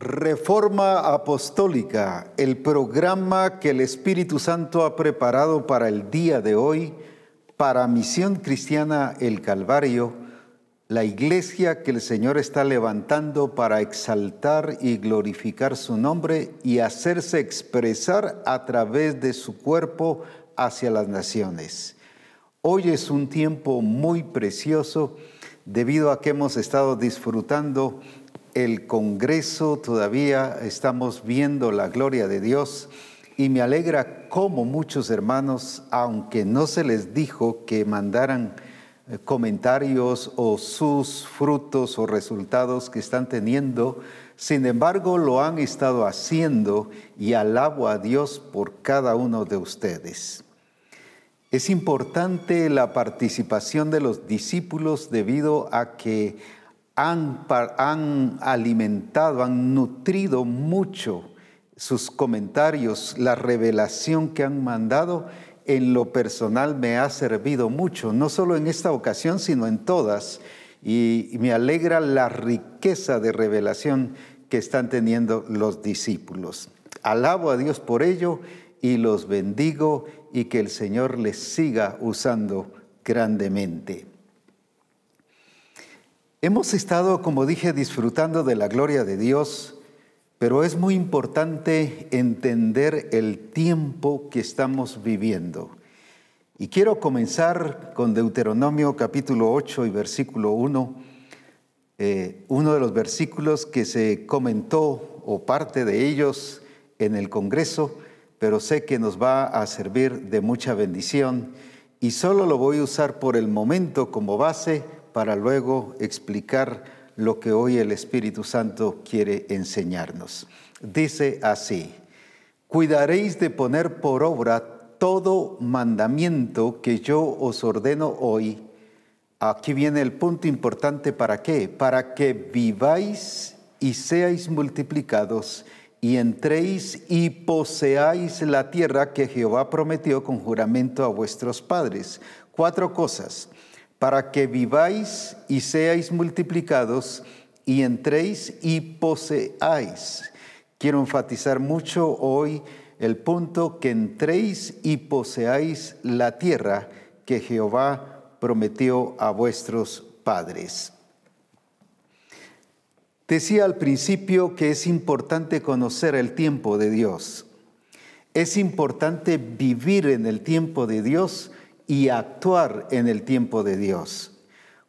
Reforma Apostólica, el programa que el Espíritu Santo ha preparado para el día de hoy, para Misión Cristiana El Calvario, la iglesia que el Señor está levantando para exaltar y glorificar su nombre y hacerse expresar a través de su cuerpo hacia las naciones. Hoy es un tiempo muy precioso debido a que hemos estado disfrutando el Congreso, todavía estamos viendo la gloria de Dios y me alegra como muchos hermanos, aunque no se les dijo que mandaran eh, comentarios o sus frutos o resultados que están teniendo, sin embargo lo han estado haciendo y alabo a Dios por cada uno de ustedes. Es importante la participación de los discípulos debido a que han, alimentado, han nutrido mucho sus comentarios, la revelación que han mandado en lo personal me ha servido mucho, no solo en esta ocasión, sino en todas. Y me alegra la riqueza de revelación que están teniendo los discípulos. Alabo a Dios por ello y los bendigo y que el Señor les siga usando grandemente. Hemos estado, como dije, disfrutando de la gloria de Dios, pero es muy importante entender el tiempo que estamos viviendo. Y quiero comenzar con Deuteronomio capítulo 8 y versículo 1, eh, uno de los versículos que se comentó o parte de ellos en el Congreso, pero sé que nos va a servir de mucha bendición y solo lo voy a usar por el momento como base para luego explicar lo que hoy el Espíritu Santo quiere enseñarnos. Dice así, cuidaréis de poner por obra todo mandamiento que yo os ordeno hoy. Aquí viene el punto importante, ¿para qué? Para que viváis y seáis multiplicados y entréis y poseáis la tierra que Jehová prometió con juramento a vuestros padres. Cuatro cosas para que viváis y seáis multiplicados y entréis y poseáis. Quiero enfatizar mucho hoy el punto que entréis y poseáis la tierra que Jehová prometió a vuestros padres. Decía al principio que es importante conocer el tiempo de Dios. Es importante vivir en el tiempo de Dios y actuar en el tiempo de Dios.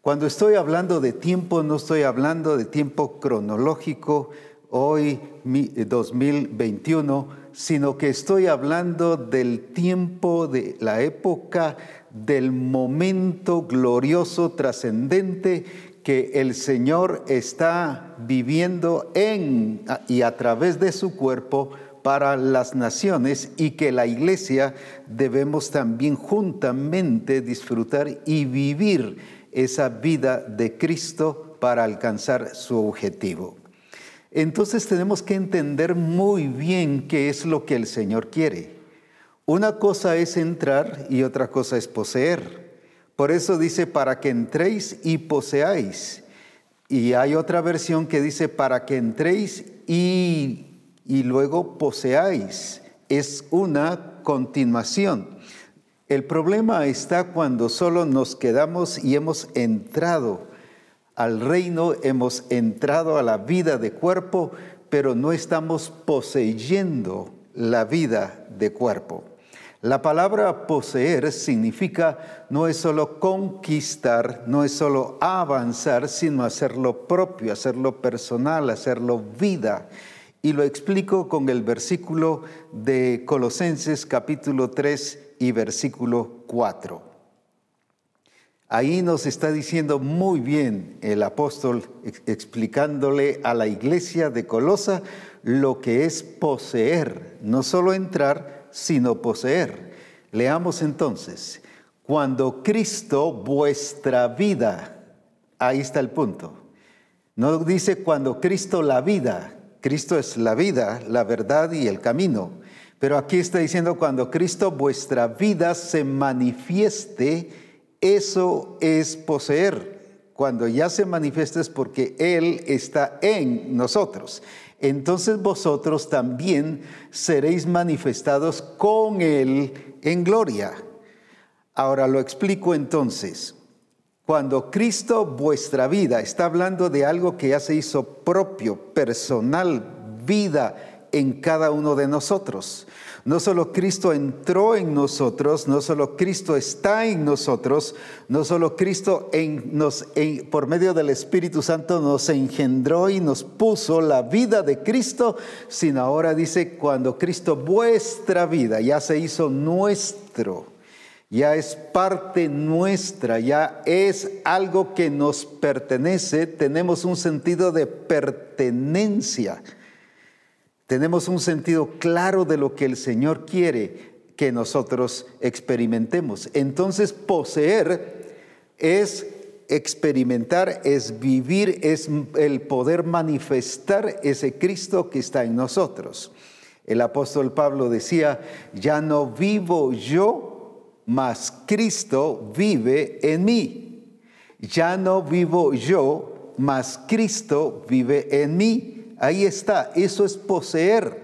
Cuando estoy hablando de tiempo, no estoy hablando de tiempo cronológico, hoy 2021, sino que estoy hablando del tiempo de la época, del momento glorioso, trascendente que el Señor está viviendo en y a través de su cuerpo para las naciones y que la iglesia debemos también juntamente disfrutar y vivir esa vida de Cristo para alcanzar su objetivo. Entonces tenemos que entender muy bien qué es lo que el Señor quiere. Una cosa es entrar y otra cosa es poseer. Por eso dice, para que entréis y poseáis. Y hay otra versión que dice, para que entréis y y luego poseáis. Es una continuación. El problema está cuando solo nos quedamos y hemos entrado al reino, hemos entrado a la vida de cuerpo, pero no estamos poseyendo la vida de cuerpo. La palabra poseer significa no es solo conquistar, no es solo avanzar, sino hacerlo propio, hacerlo personal, hacerlo vida. Y lo explico con el versículo de Colosenses capítulo 3 y versículo 4. Ahí nos está diciendo muy bien el apóstol explicándole a la iglesia de Colosa lo que es poseer, no solo entrar, sino poseer. Leamos entonces, cuando Cristo vuestra vida, ahí está el punto. No dice cuando Cristo la vida, Cristo es la vida, la verdad y el camino. Pero aquí está diciendo, cuando Cristo vuestra vida se manifieste, eso es poseer. Cuando ya se manifiesta es porque Él está en nosotros. Entonces vosotros también seréis manifestados con Él en gloria. Ahora lo explico entonces. Cuando Cristo vuestra vida está hablando de algo que ya se hizo propio, personal, vida en cada uno de nosotros. No solo Cristo entró en nosotros, no solo Cristo está en nosotros, no solo Cristo en, nos, por medio del Espíritu Santo nos engendró y nos puso la vida de Cristo, sino ahora dice, cuando Cristo vuestra vida ya se hizo nuestro, ya es parte nuestra, ya es algo que nos pertenece, tenemos un sentido de pertenencia tenemos un sentido claro de lo que el Señor quiere que nosotros experimentemos. Entonces, poseer es experimentar, es vivir, es el poder manifestar ese Cristo que está en nosotros. El apóstol Pablo decía, ya no vivo yo, mas Cristo vive en mí. Ya no vivo yo, mas Cristo vive en mí. Ahí está, eso es poseer.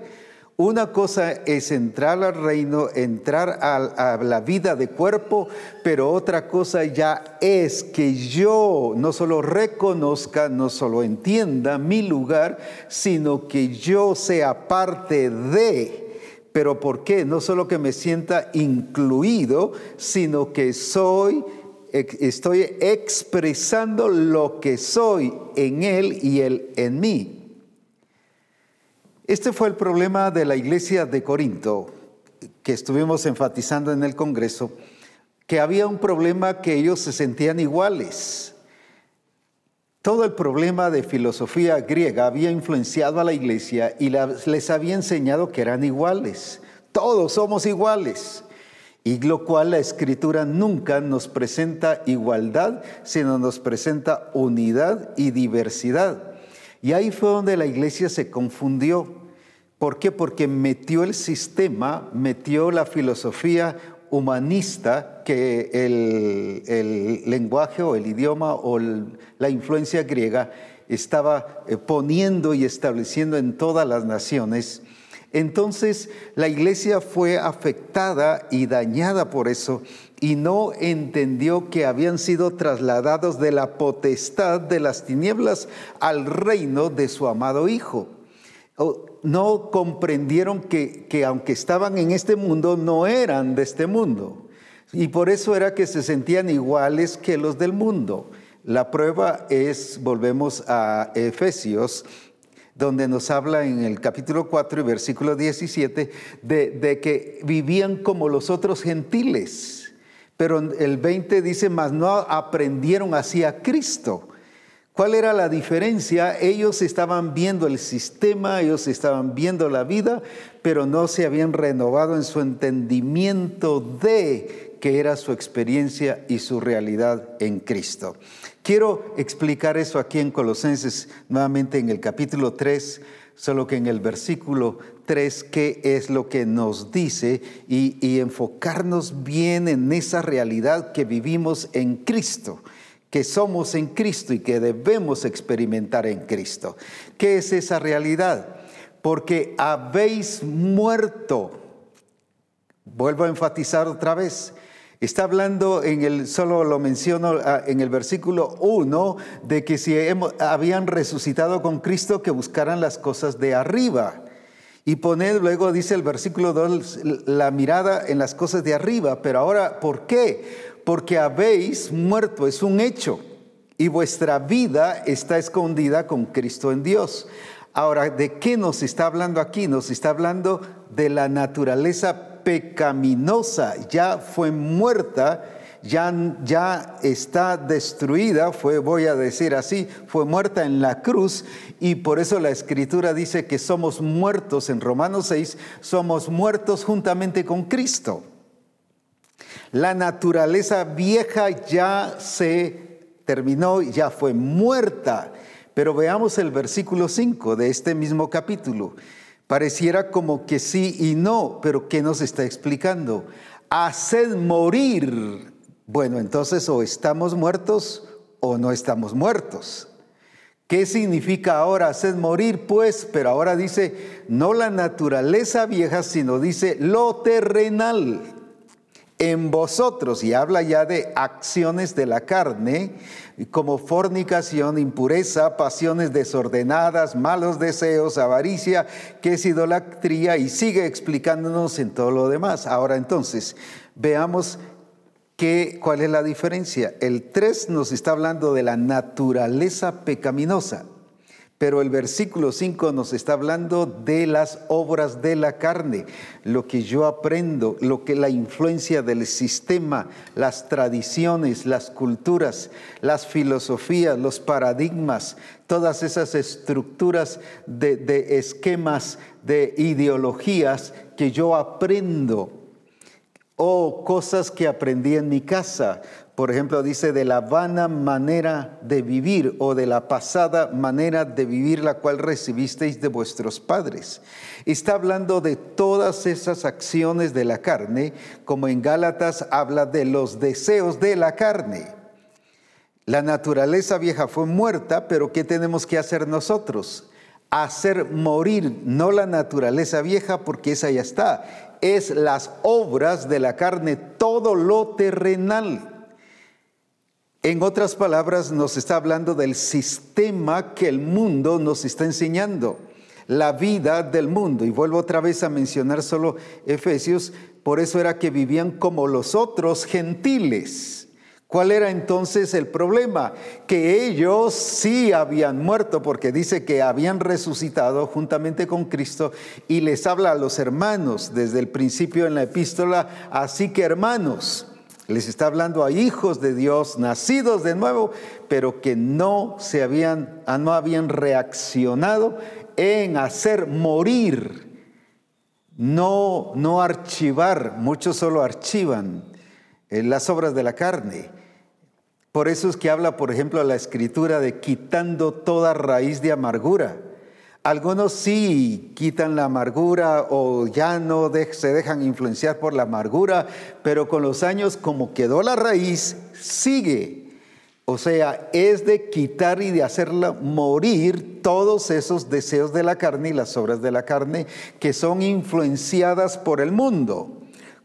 Una cosa es entrar al reino, entrar a, la vida de cuerpo, pero otra cosa ya es que yo no solo reconozca, no solo entienda mi lugar, sino que yo sea parte de. Pero ¿por qué? No solo que me sienta incluido, sino que soy estoy expresando lo que soy en Él y Él en mí. Este fue el problema de la iglesia de Corinto, que estuvimos enfatizando en el Congreso, que había un problema que ellos se sentían iguales. Todo el problema de filosofía griega había influenciado a la iglesia y les había enseñado que eran iguales. Todos somos iguales. Y lo cual la escritura nunca nos presenta igualdad, sino nos presenta unidad y diversidad. Y ahí fue donde la iglesia se confundió. ¿Por qué? Porque metió el sistema, metió la filosofía humanista que el, lenguaje o el idioma o la influencia griega estaba eh, poniendo y estableciendo en todas las naciones. Entonces la iglesia fue afectada y dañada por eso y no entendió que habían sido trasladados de la potestad de las tinieblas al reino de su amado Hijo no comprendieron que, aunque estaban en este mundo, no eran de este mundo. Y por eso era que se sentían iguales que los del mundo. La prueba es, volvemos a Efesios, donde nos habla en el capítulo 4 y versículo 17 de, de, que vivían como los otros gentiles. Pero el 20 dice, más no aprendieron así a Cristo. ¿Cuál era la diferencia? Ellos estaban viendo el sistema, ellos estaban viendo la vida, pero no se habían renovado en su entendimiento de que era su experiencia y su realidad en Cristo. Quiero explicar eso aquí en Colosenses, nuevamente en el capítulo 3, solo que en el versículo 3, qué es lo que nos dice y, y enfocarnos bien en esa realidad que vivimos en Cristo que somos en Cristo y que debemos experimentar en Cristo. ¿Qué es esa realidad? Porque habéis muerto. Vuelvo a enfatizar otra vez. Está hablando en el, solo lo menciono ah, en el versículo 1, de que si habían resucitado con Cristo, que buscaran las cosas de arriba. Y poned, luego dice el versículo 2, la mirada en las cosas de arriba. Pero ahora, ¿por qué? Porque habéis muerto, es un hecho, y vuestra vida está escondida con Cristo en Dios. Ahora, ¿de qué nos está hablando aquí? Nos está hablando de la naturaleza pecaminosa, ya fue muerta, ya, ya está destruida, fue, voy a decir así, fue muerta en la cruz y por eso la escritura dice que somos muertos en Romanos 6, somos muertos juntamente con Cristo. La naturaleza vieja ya se terminó, ya fue muerta. Pero veamos el versículo 5 de este mismo capítulo. Pareciera como que sí y no, pero ¿qué nos está explicando? Haced morir. Bueno, entonces o estamos muertos o no estamos muertos. ¿Qué significa ahora hacer morir? Pues, pero ahora dice, no la naturaleza vieja, sino dice lo terrenal en vosotros, y habla ya de acciones de la carne, como fornicación, impureza, pasiones desordenadas, malos deseos, avaricia, que es idolatría, y sigue explicándonos en todo lo demás. Ahora entonces, veamos que, cuál es la diferencia. El 3 nos está hablando de la naturaleza pecaminosa. Pero el versículo 5 nos está hablando de las obras de la carne, lo que yo aprendo, lo que la influencia del sistema, las tradiciones, las culturas, las filosofías, los paradigmas, todas esas estructuras de, de esquemas, de ideologías que yo aprendo o cosas que aprendí en mi casa, por ejemplo, dice de la vana manera de vivir o de la pasada manera de vivir la cual recibisteis de vuestros padres. Está hablando de todas esas acciones de la carne, como en Gálatas habla de los deseos de la carne. La naturaleza vieja fue muerta, pero ¿qué tenemos que hacer nosotros? Hacer morir no la naturaleza vieja, porque esa ya está, es las obras de la carne, todo lo terrenal. En otras palabras, nos está hablando del sistema que el mundo nos está enseñando, la vida del mundo. Y vuelvo otra vez a mencionar solo Efesios, por eso era que vivían como los otros gentiles. ¿Cuál era entonces el problema? Que ellos sí habían muerto, porque dice que habían resucitado juntamente con Cristo y les habla a los hermanos desde el principio en la epístola, así que hermanos, les está hablando a hijos de Dios, nacidos de nuevo, pero que no se habían, ah, no habían reaccionado en hacer morir, no, no archivar. Muchos solo archivan eh, las obras de la carne. Por eso es que habla, por ejemplo, la escritura de quitando toda raíz de amargura. Algunos sí quitan la amargura o ya no se dejan influenciar por la amargura, pero con los años como quedó la raíz, sigue. O sea, es de quitar y de hacerla morir todos esos deseos de la carne y las obras de la carne que son influenciadas por el mundo.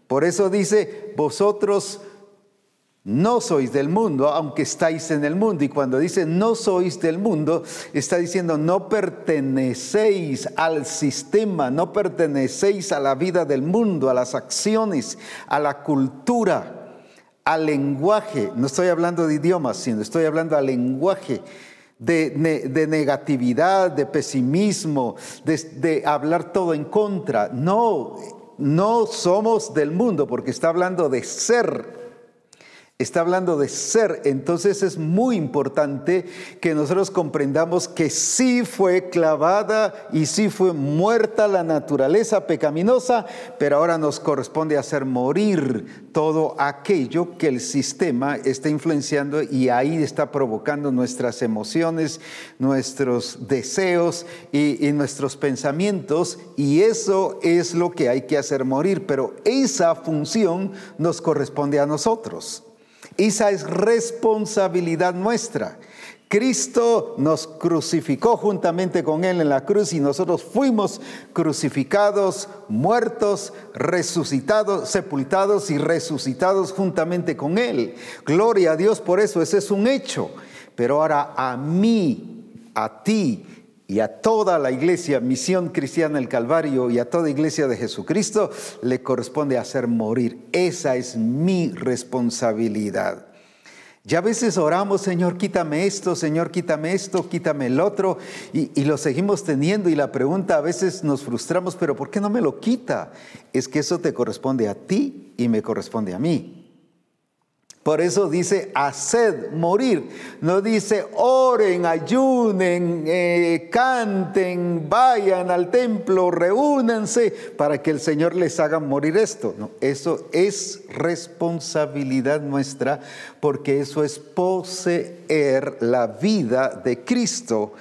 Por eso dice, vosotros no sois del mundo, aunque estáis en el mundo. Y cuando dice no sois del mundo, está diciendo no pertenecéis al sistema, no pertenecéis a la vida del mundo, a las acciones, a la cultura, al lenguaje. No estoy hablando de idiomas, sino estoy hablando al lenguaje. De, negatividad, de pesimismo, de, de hablar todo en contra. No, no somos del mundo, porque está hablando de ser Está hablando de ser. Entonces es muy importante que nosotros comprendamos que sí fue clavada y sí fue muerta la naturaleza pecaminosa, pero ahora nos corresponde hacer morir todo aquello que el sistema está influenciando y ahí está provocando nuestras emociones, nuestros deseos y, nuestros pensamientos. Y eso es lo que hay que hacer morir, pero esa función nos corresponde a nosotros. Esa es responsabilidad nuestra. Cristo nos crucificó juntamente con Él en la cruz y nosotros fuimos crucificados, muertos, resucitados, sepultados y resucitados juntamente con Él. Gloria a Dios por eso, ese es un hecho. Pero ahora a mí, a ti y a toda la iglesia, misión cristiana del Calvario y a toda iglesia de Jesucristo le corresponde hacer morir. Esa es mi responsabilidad. Ya a veces oramos, Señor, quítame esto, Señor, quítame esto, quítame el otro, y, y, lo seguimos teniendo y la pregunta a veces nos frustramos, pero ¿por qué no me lo quita? Es que eso te corresponde a ti y me corresponde a mí. Por eso dice haced morir. No dice oren, ayunen, eh, canten, vayan al templo, reúnanse para que el Señor les haga morir esto. No, eso es responsabilidad nuestra porque eso es poseer la vida de Cristo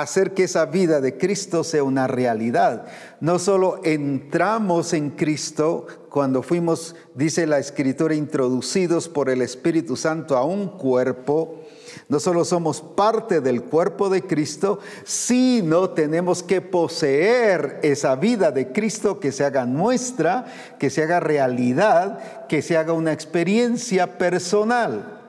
hacer que esa vida de Cristo sea una realidad. No solo entramos en Cristo cuando fuimos, dice la Escritura, introducidos por el Espíritu Santo a un cuerpo, no solo somos parte del cuerpo de Cristo, sino tenemos que poseer esa vida de Cristo que se haga nuestra, que se haga realidad, que se haga una experiencia personal.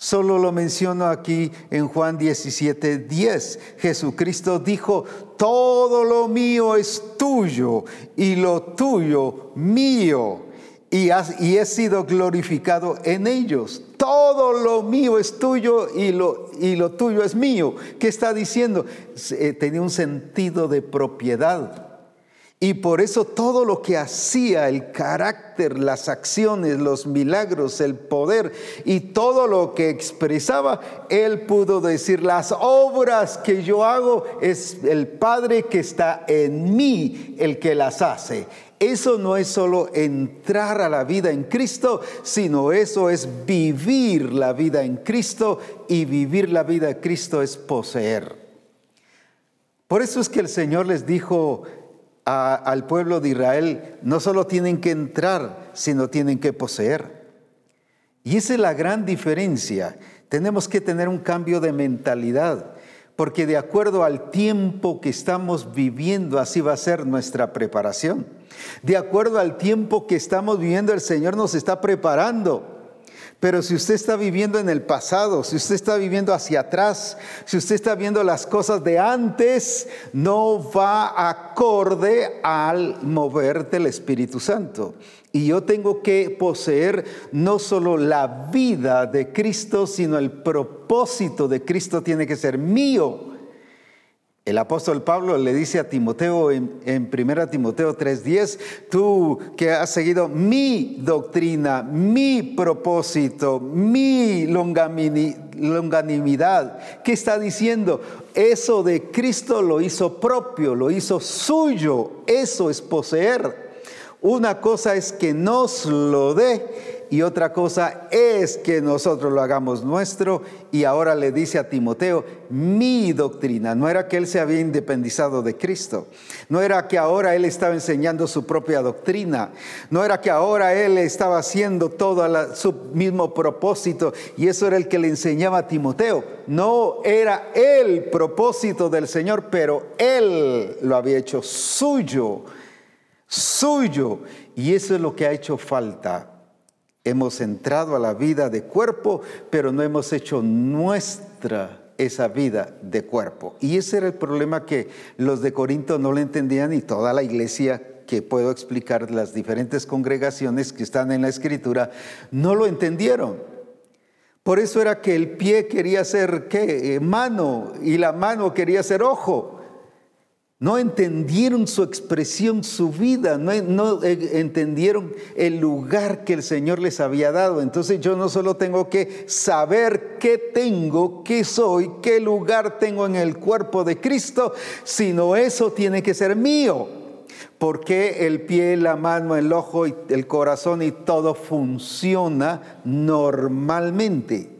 Solo lo menciono aquí en Juan 17, 10. Jesucristo dijo, todo lo mío es tuyo y lo tuyo mío. Y, y he sido glorificado en ellos. Todo lo mío es tuyo y lo, y lo tuyo es mío. ¿Qué está diciendo? Eh, tenía un sentido de propiedad. Y por eso todo lo que hacía, el carácter, las acciones, los milagros, el poder y todo lo que expresaba, él pudo decir, las obras que yo hago es el Padre que está en mí el que las hace. Eso no es solo entrar a la vida en Cristo, sino eso es vivir la vida en Cristo y vivir la vida en Cristo es poseer. Por eso es que el Señor les dijo, al pueblo de Israel no solo tienen que entrar, sino tienen que poseer. Y esa es la gran diferencia. Tenemos que tener un cambio de mentalidad, porque de acuerdo al tiempo que estamos viviendo, así va a ser nuestra preparación. De acuerdo al tiempo que estamos viviendo, el Señor nos está preparando. Pero si usted está viviendo en el pasado, si usted está viviendo hacia atrás, si usted está viendo las cosas de antes, no va acorde al mover del Espíritu Santo. Y yo tengo que poseer no solo la vida de Cristo, sino el propósito de Cristo tiene que ser mío. El apóstol Pablo le dice a Timoteo en, en 1 Timoteo 3:10, tú que has seguido mi doctrina, mi propósito, mi longanimidad, ¿qué está diciendo? Eso de Cristo lo hizo propio, lo hizo suyo, eso es poseer. Una cosa es que nos lo dé y otra cosa es que nosotros lo hagamos nuestro. Y ahora le dice a Timoteo, mi doctrina, no era que él se había independizado de Cristo, no era que ahora él estaba enseñando su propia doctrina, no era que ahora él estaba haciendo todo su mismo propósito y eso era el que le enseñaba a Timoteo. No era el propósito del Señor, pero él lo había hecho suyo, suyo. Y eso es lo que ha hecho falta Hemos entrado a la vida de cuerpo, pero no hemos hecho nuestra esa vida de cuerpo. Y ese era el problema que los de Corinto no le entendían y toda la iglesia que puedo explicar, las diferentes congregaciones que están en la escritura, no lo entendieron. Por eso era que el pie quería ser ¿qué? Eh, mano y la mano quería ser ojo. No entendieron su expresión, su vida, no, eh, entendieron el lugar que el Señor les había dado. Entonces yo no solo tengo que saber qué tengo, qué soy, qué lugar tengo en el cuerpo de Cristo, sino eso tiene que ser mío. Porque el pie, la mano, el ojo, el corazón y todo funciona normalmente.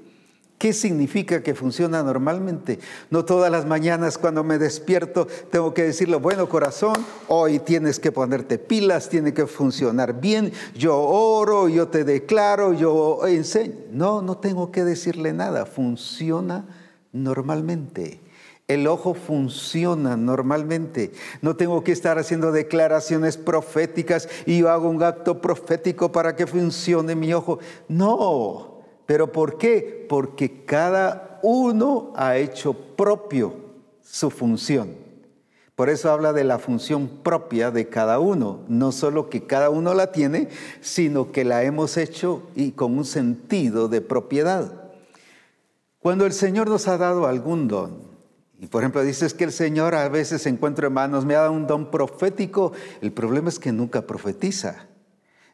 ¿Qué significa que funciona normalmente? No todas las mañanas cuando me despierto tengo que decirle, bueno corazón, hoy tienes que ponerte pilas, tiene que funcionar bien, yo oro, yo te declaro, yo enseño. No, no tengo que decirle nada, funciona normalmente. El ojo funciona normalmente. No tengo que estar haciendo declaraciones proféticas y yo hago un acto profético para que funcione mi ojo. No, ¿Pero por qué? Porque cada uno ha hecho propio su función. Por eso habla de la función propia de cada uno. No solo que cada uno la tiene, sino que la hemos hecho y con un sentido de propiedad. Cuando el Señor nos ha dado algún don, y por ejemplo dices que el Señor a veces encuentro hermanos, me ha dado un don profético, el problema es que nunca profetiza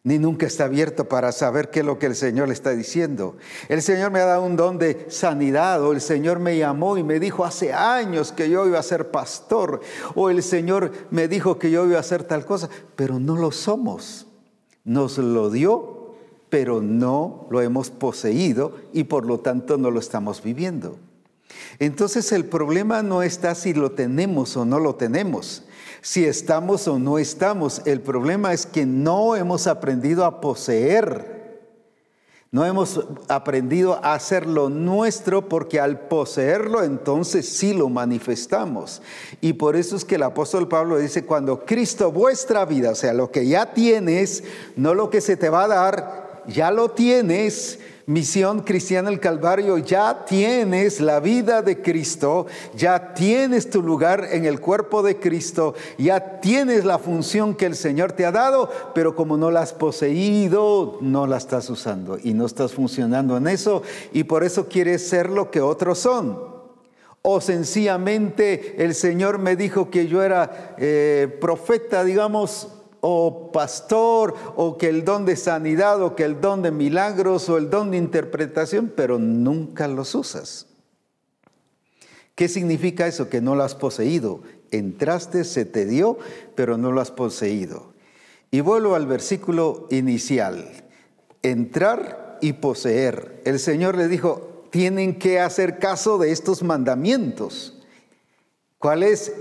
ni nunca está abierto para saber qué es lo que el Señor le está diciendo. El Señor me ha dado un don de sanidad, o el Señor me llamó y me dijo hace años que yo iba a ser pastor, o el Señor me dijo que yo iba a hacer tal cosa, pero no lo somos. Nos lo dio, pero no lo hemos poseído y por lo tanto no lo estamos viviendo. Entonces el problema no está si lo tenemos o no lo tenemos, si estamos o no estamos. El problema es que no hemos aprendido a poseer no hemos aprendido a hacerlo nuestro porque al poseerlo entonces sí lo manifestamos. Y por eso es que el apóstol Pablo dice, cuando Cristo vuestra vida, o sea, lo que ya tienes, no lo que se te va a dar, ya lo tienes, Misión Cristiana el Calvario, ya tienes la vida de Cristo, ya tienes tu lugar en el cuerpo de Cristo, ya tienes la función que el Señor te ha dado, pero como no la has poseído, no la estás usando y no estás funcionando en eso y por eso quieres ser lo que otros son. O sencillamente el Señor me dijo que yo era eh, profeta, digamos, o pastor, o que el don de sanidad, o que el don de milagros, o el don de interpretación, pero nunca los usas. ¿Qué significa eso? Que no lo has poseído. Entraste, se te dio, pero no lo has poseído. Y vuelvo al versículo inicial. Entrar y poseer. El Señor le dijo, tienen que hacer caso de estos mandamientos. ¿Cuál es?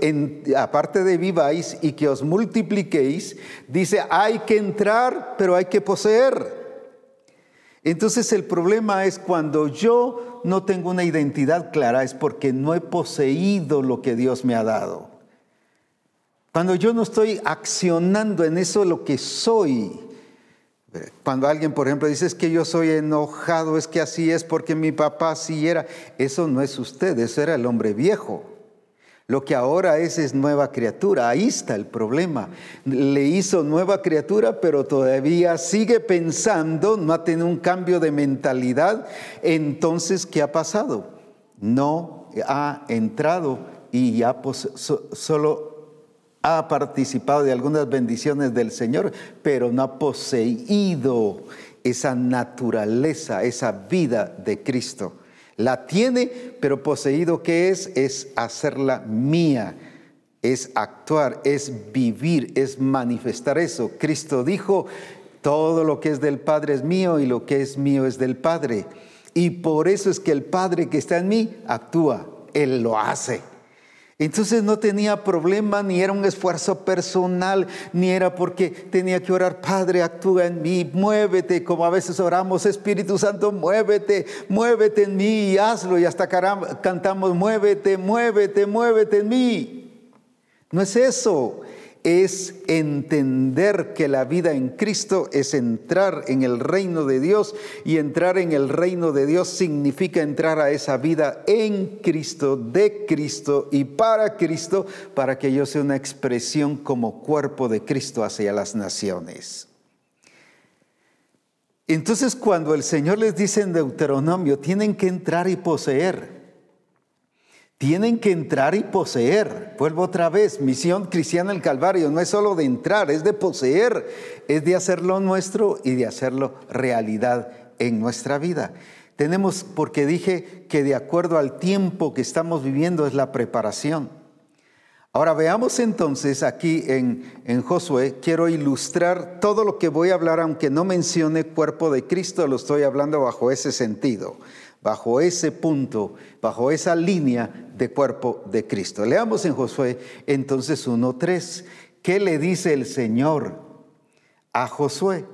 aparte de viváis y que os multipliquéis, dice, hay que entrar, pero hay que poseer. Entonces el problema es cuando yo no tengo una identidad clara, es porque no he poseído lo que Dios me ha dado. Cuando yo no estoy accionando en eso lo que soy. Cuando alguien, por ejemplo, dice es que yo soy enojado, es que así es porque mi papá así era, eso no es usted, eso era el hombre viejo. Lo que ahora es es nueva criatura. Ahí está el problema. Le hizo nueva criatura, pero todavía sigue pensando, no ha tenido un cambio de mentalidad. Entonces, ¿qué ha pasado? No ha entrado y ya solo ha participado de algunas bendiciones del Señor, pero no ha poseído esa naturaleza, esa vida de Cristo. La tiene, pero poseído que es, es hacerla mía, es actuar, es vivir, es manifestar eso. Cristo dijo, todo lo que es del Padre es mío y lo que es mío es del Padre. Y por eso es que el Padre que está en mí actúa, Él lo hace. Entonces no tenía problema, ni era un esfuerzo personal, ni era porque tenía que orar, Padre, actúa en mí, muévete, como a veces oramos, Espíritu Santo, muévete, muévete en mí y hazlo. Y hasta cantamos, muévete, muévete, muévete en mí. No es eso, es entender que la vida en Cristo es entrar en el reino de Dios y entrar en el reino de Dios significa entrar a esa vida en Cristo, de Cristo y para Cristo, para que yo sea una expresión como cuerpo de Cristo hacia las naciones. Entonces cuando el Señor les dice en Deuteronomio, tienen que entrar y poseer, tienen que entrar y poseer. Vuelvo otra vez, misión cristiana el Calvario no es solo de entrar, es de poseer, es de hacerlo nuestro y de hacerlo realidad en nuestra vida. Tenemos, porque dije que de acuerdo al tiempo que estamos viviendo es la preparación. Ahora veamos entonces aquí en, en, Josué, quiero ilustrar todo lo que voy a hablar, aunque no mencione cuerpo de Cristo, lo estoy hablando bajo ese sentido bajo ese punto, bajo esa línea de cuerpo de Cristo. Leamos en Josué entonces 1.3. ¿Qué le dice el Señor a Josué?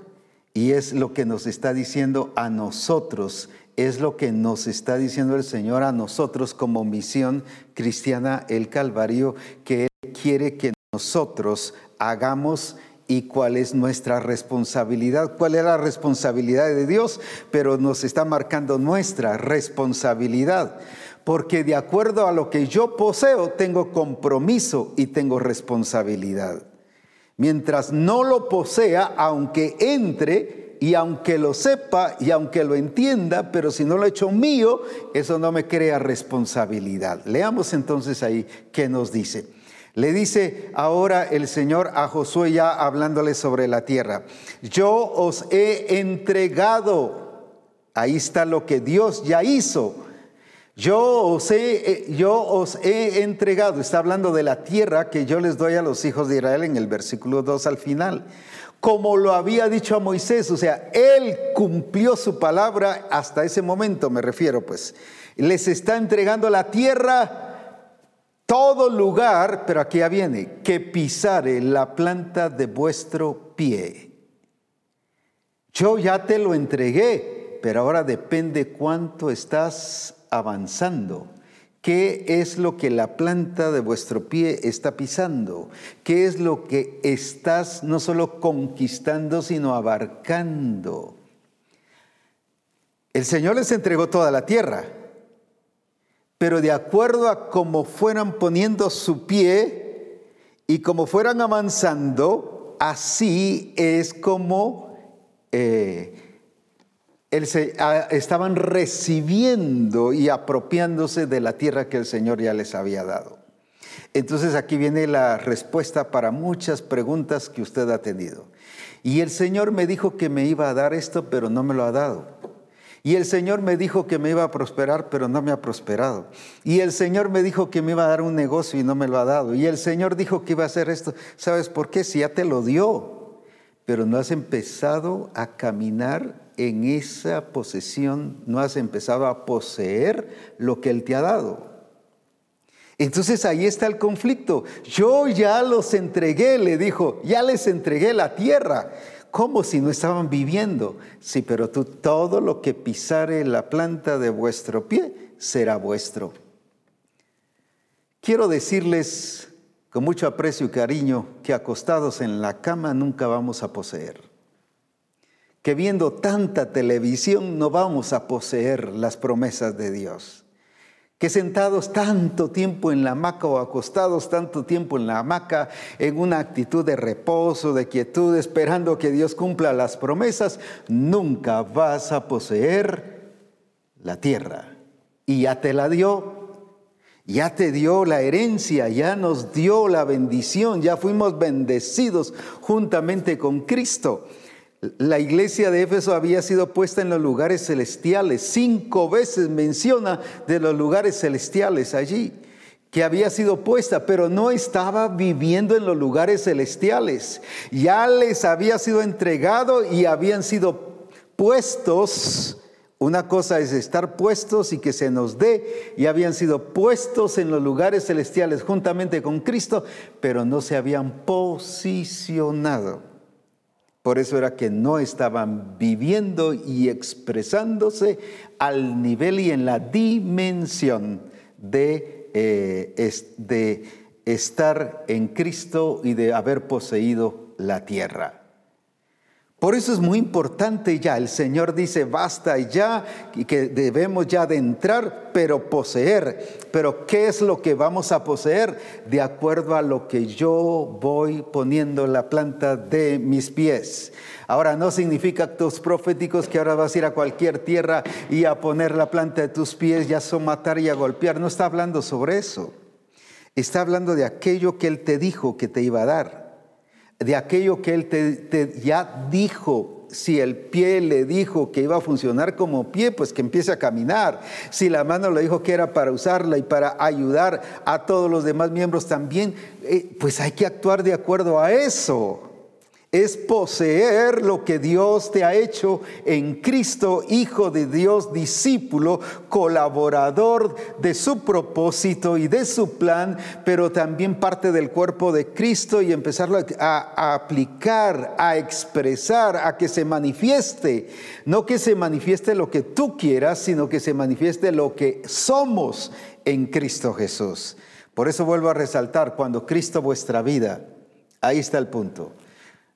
Y es lo que nos está diciendo a nosotros, es lo que nos está diciendo el Señor a nosotros como misión cristiana el Calvario, que Él quiere que nosotros hagamos y cuál es nuestra responsabilidad, cuál es la responsabilidad de Dios, pero nos está marcando nuestra responsabilidad. Porque de acuerdo a lo que yo poseo, tengo compromiso y tengo responsabilidad. Mientras no lo posea, aunque entre y aunque lo sepa y aunque lo entienda, pero si no lo he hecho mío, eso no me crea responsabilidad. Leamos entonces ahí qué nos dice. Le dice ahora el Señor a Josué ya hablándole sobre la tierra. Yo os he entregado. Ahí está lo que Dios ya hizo. Yo os, he, eh, yo os he entregado. Está hablando de la tierra que yo les doy a los hijos de Israel en el versículo 2 al final. como lo había dicho a Moisés, o sea, él cumplió su palabra hasta ese momento, me refiero pues. Les está entregando la tierra, todo lugar, pero aquí ya viene, que pisare la planta de vuestro pie. Yo ya te lo entregué, pero ahora depende cuánto estás avanzando. ¿Qué es lo que la planta de vuestro pie está pisando? ¿Qué es lo que estás no solo conquistando, sino abarcando? El Señor les entregó toda la tierra, pero de acuerdo a cómo fueran poniendo su pie y cómo fueran avanzando, así es como eh, estaban recibiendo y apropiándose de la tierra que el Señor ya les había dado. Entonces aquí viene la respuesta para muchas preguntas que usted ha tenido. Y el Señor me dijo que me iba a dar esto, pero no me lo ha dado. Y el Señor me dijo que me iba a prosperar, pero no me ha prosperado. Y el Señor me dijo que me iba a dar un negocio y no me lo ha dado. Y el Señor dijo que iba a hacer esto. ¿Sabes por qué? Si ya te lo dio, pero no has empezado a caminar en esa posesión no has empezado a poseer lo que Él te ha dado. Entonces ahí está el conflicto. Yo ya los entregué, le dijo, ya les entregué la tierra. Como si no estaban viviendo? Sí, pero tú todo lo que pisare la planta de vuestro pie será vuestro. Quiero decirles con mucho aprecio y cariño que acostados en la cama nunca vamos a poseer que viendo tanta televisión no vamos a poseer las promesas de Dios. Que sentados tanto tiempo en la hamaca o acostados tanto tiempo en la hamaca en una actitud de reposo, de quietud, esperando que Dios cumpla las promesas, nunca vas a poseer la tierra. Y ya te la dio, ya te dio la herencia, ya nos dio la bendición, ya fuimos bendecidos juntamente con Cristo. La iglesia de Éfeso había sido puesta en los lugares celestiales. Cinco veces menciona de los lugares celestiales allí, que había sido puesta, pero no estaba viviendo en los lugares celestiales. Ya les había sido entregado y habían sido puestos. Una cosa es estar puestos y que se nos dé, y habían sido puestos en los lugares celestiales juntamente con Cristo, pero no se habían posicionado. Por eso era que no estaban viviendo y expresándose al nivel y en la dimensión de, eh, de estar en Cristo y de haber poseído la tierra. Por eso es muy importante ya, el Señor dice, basta ya, y que debemos ya de entrar, pero poseer. Pero ¿qué es lo que vamos a poseer? De acuerdo a lo que yo voy poniendo la planta de mis pies. Ahora, no significa actos proféticos que ahora vas a ir a cualquier tierra y a poner la planta de tus pies y a somatar y a golpear. No está hablando sobre eso. Está hablando de aquello que Él te dijo que te iba a dar de aquello que Él te, ya dijo. Si el pie le dijo que iba a funcionar como pie, pues que empiece a caminar. Si la mano le dijo que era para usarla y para ayudar a todos los demás miembros también, eh, pues hay que actuar de acuerdo a eso es poseer lo que Dios te ha hecho en Cristo, Hijo de Dios, discípulo, colaborador de su propósito y de su plan, pero también parte del cuerpo de Cristo y empezarlo a, aplicar, a expresar, a que se manifieste. No que se manifieste lo que tú quieras, sino que se manifieste lo que somos en Cristo Jesús. Por eso vuelvo a resaltar, cuando Cristo vuestra vida, ahí está el punto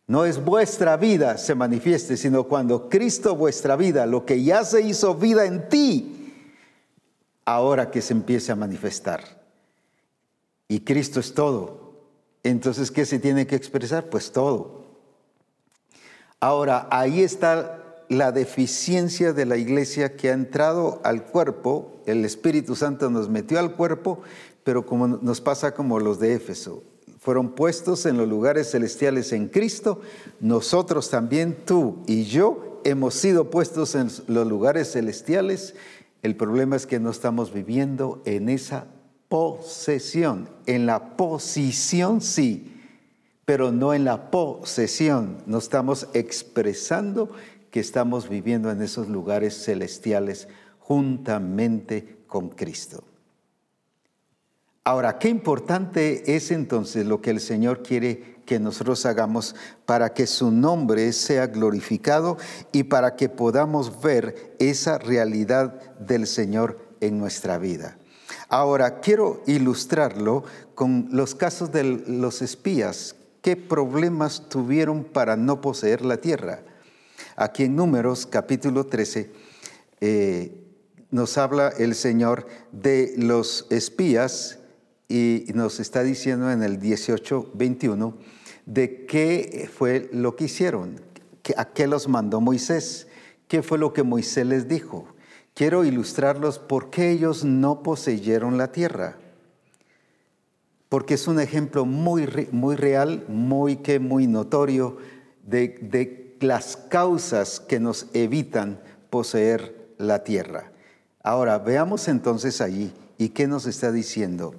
no es vuestra vida se manifieste, sino cuando Cristo vuestra vida, lo que ya se hizo vida en ti, ahora que se empiece a manifestar. Y Cristo es todo. Entonces, ¿qué se tiene que expresar? Pues todo. Ahora, ahí está la deficiencia de la iglesia que ha entrado al cuerpo, el Espíritu Santo nos metió al cuerpo, pero como nos pasa como los de Éfeso, fueron puestos en los lugares celestiales en Cristo, nosotros también, tú y yo, hemos sido puestos en los lugares celestiales. El problema es que no estamos viviendo en esa posesión. En la posición sí, pero no en la posesión. No estamos expresando que estamos viviendo en esos lugares celestiales juntamente con Cristo. Ahora, qué importante es entonces lo que el Señor quiere que nosotros hagamos para que su nombre sea glorificado y para que podamos ver esa realidad del Señor en nuestra vida. Ahora, quiero ilustrarlo con los casos de los espías. ¿Qué problemas tuvieron para no poseer la tierra? Aquí en Números capítulo 13 eh, nos habla el Señor de los espías y nos está diciendo en el 18, 21 de qué fue lo que hicieron, a qué los mandó Moisés, qué fue lo que Moisés les dijo. Quiero ilustrarlos por qué ellos no poseyeron la tierra. Porque es un ejemplo muy, muy real, muy, que muy notorio de, de las causas que nos evitan poseer la tierra. Ahora, veamos entonces allí y qué nos está diciendo.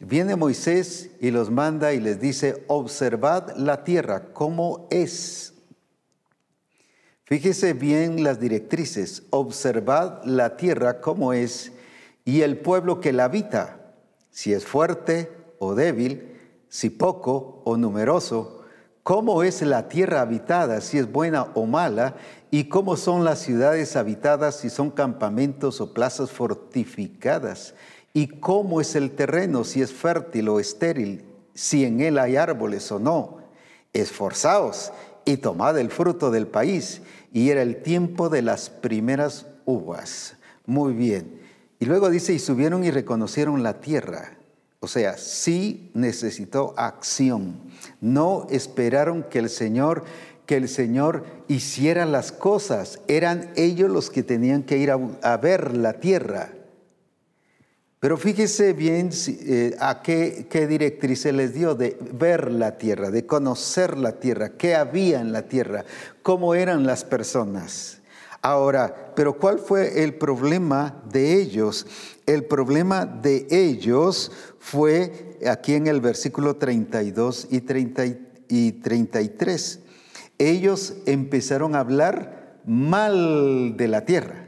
Viene Moisés y los manda y les dice, observad la tierra, cómo es. Fíjese bien las directrices, observad la tierra cómo es y el pueblo que la habita, si es fuerte o débil, si poco o numeroso, cómo es la tierra habitada, si es buena o mala, y cómo son las ciudades habitadas, si son campamentos o plazas fortificadas y cómo es el terreno, si es fértil o estéril, si en él hay árboles o no. Esforzaos y tomad el fruto del país. Y era el tiempo de las primeras uvas. Muy bien. Y luego dice, y subieron y reconocieron la tierra. O sea, sí necesitó acción. No esperaron que el Señor que el Señor hiciera las cosas. Eran ellos los que tenían que ir a, a ver la tierra. Pero fíjese bien eh, a qué, qué directriz se les dio de ver la tierra, de conocer la tierra, qué había en la tierra, cómo eran las personas. Ahora, pero ¿cuál fue el problema de ellos? El problema de ellos fue aquí en el versículo 32 y, 30 y 33. Ellos empezaron a hablar mal de la tierra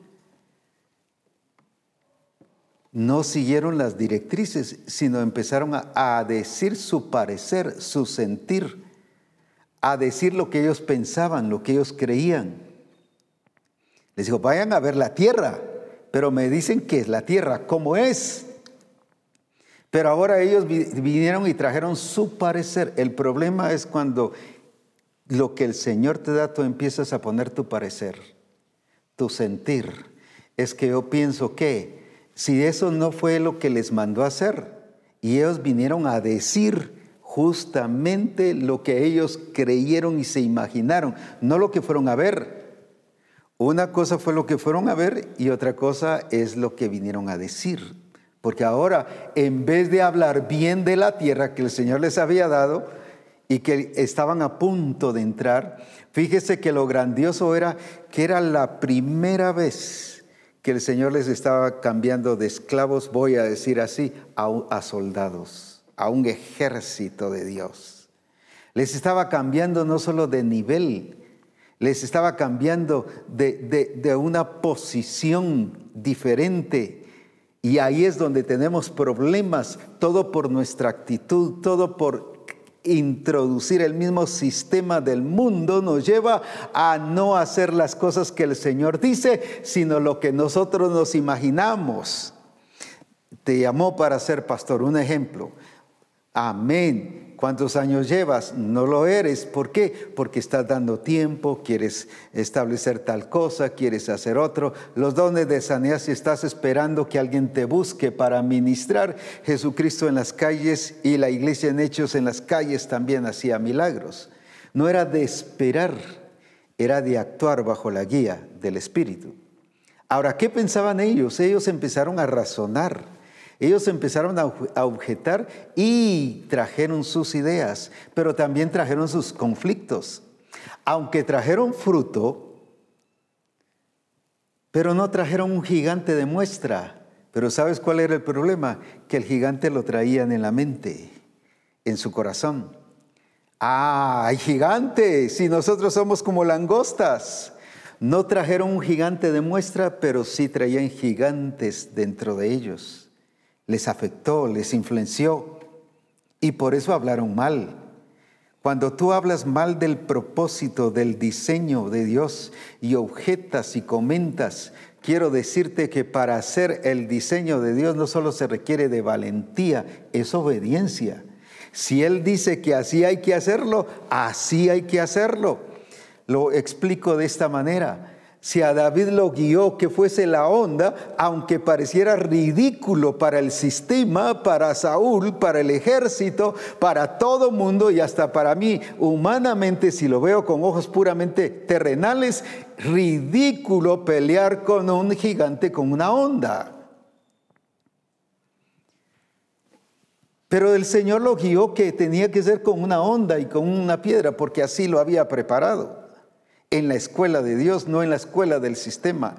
No siguieron las directrices, sino empezaron a, decir su parecer, su sentir, a decir lo que ellos pensaban, lo que ellos creían. Les dijo, vayan a ver la tierra, pero me dicen que es la tierra, ¿cómo es? Pero ahora ellos vinieron y trajeron su parecer. El problema es cuando lo que el Señor te da, tú empiezas a poner tu parecer, tu sentir. Es que yo pienso que si eso no fue lo que les mandó hacer? Y ellos vinieron a decir justamente lo que ellos creyeron y se imaginaron, no lo que fueron a ver. Una cosa fue lo que fueron a ver y otra cosa es lo que vinieron a decir. Porque ahora, en vez de hablar bien de la tierra que el Señor les había dado y que estaban a punto de entrar, fíjese que lo grandioso era que era la primera vez que el Señor les estaba cambiando de esclavos, voy a decir así, a, soldados, a un ejército de Dios. Les estaba cambiando no solo de nivel, les estaba cambiando de, de una posición diferente. Y ahí es donde tenemos problemas, todo por nuestra actitud, todo por introducir el mismo sistema del mundo nos lleva a no hacer las cosas que el Señor dice, sino lo que nosotros nos imaginamos. Te llamó para ser pastor, un ejemplo. Amén. ¿Cuántos años llevas? No lo eres. ¿Por qué? Porque estás dando tiempo, quieres establecer tal cosa, quieres hacer otro. Los dones de sanidad, si estás esperando que alguien te busque para ministrar, Jesucristo en las calles y la iglesia en hechos en las calles también hacía milagros. No era de esperar, era de actuar bajo la guía del Espíritu. Ahora, ¿qué pensaban ellos? Ellos empezaron a razonar, ellos empezaron a objetar y trajeron sus ideas, pero también trajeron sus conflictos. Aunque trajeron fruto, pero no trajeron un gigante de muestra. Pero ¿sabes cuál era el problema? Que el gigante lo traían en la mente, en su corazón. Ah, hay gigantes y nosotros somos como langostas. No trajeron un gigante de muestra, pero sí traían gigantes dentro de ellos. Les afectó, les influenció y por eso hablaron mal. Cuando tú hablas mal del propósito, del diseño de Dios y objetas y comentas, quiero decirte que para hacer el diseño de Dios no solo se requiere de valentía, es obediencia. Si Él dice que así hay que hacerlo, así hay que hacerlo. Lo explico de esta manera si a David lo guió que fuese la onda, aunque pareciera ridículo para el sistema, para Saúl, para el ejército, para todo mundo y hasta para mí, humanamente, si lo veo con ojos puramente terrenales, ridículo pelear con un gigante con una onda. Pero el Señor lo guió que tenía que ser con una onda y con una piedra, porque así lo había preparado en la escuela de Dios, no en la escuela del sistema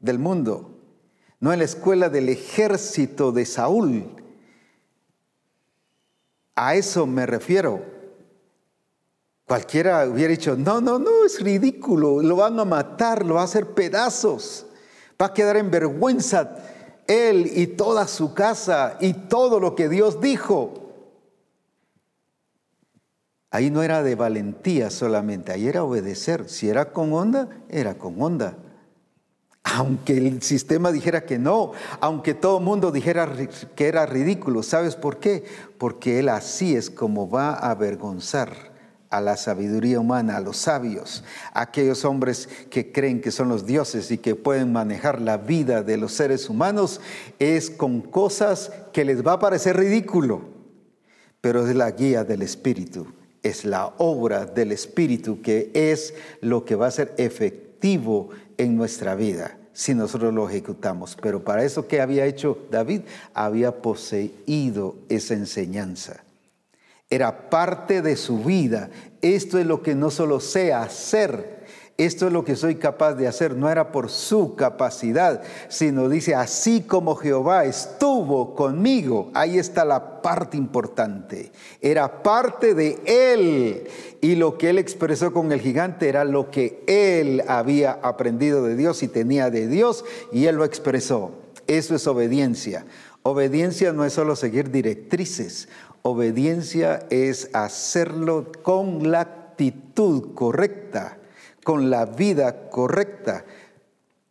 del mundo, no en la escuela del ejército de Saúl. A eso me refiero. Cualquiera hubiera dicho, no, no, no, es ridículo, lo van a matar, lo va a hacer pedazos, va a quedar en vergüenza él y toda su casa y todo lo que Dios dijo. Ahí no era de valentía solamente, ahí era obedecer. Si era con onda, era con onda. Aunque el sistema dijera que no, aunque todo el mundo dijera que era ridículo, ¿sabes por qué? Porque él así es como va a avergonzar a la sabiduría humana, a los sabios, a aquellos hombres que creen que son los dioses y que pueden manejar la vida de los seres humanos, es con cosas que les va a parecer ridículo, pero es la guía del Espíritu es la obra del Espíritu que es lo que va a ser efectivo en nuestra vida si nosotros lo ejecutamos. Pero para eso que había hecho David, había poseído esa enseñanza. Era parte de su vida. Esto es lo que no solo sé hacer, esto es lo que soy capaz de hacer, no era por su capacidad, sino dice, así como Jehová estuvo conmigo, ahí está la parte importante, era parte de él. Y lo que él expresó con el gigante era lo que él había aprendido de Dios y tenía de Dios, y él lo expresó. Eso es obediencia. Obediencia no es solo seguir directrices, obediencia es hacerlo con la actitud correcta con la vida correcta,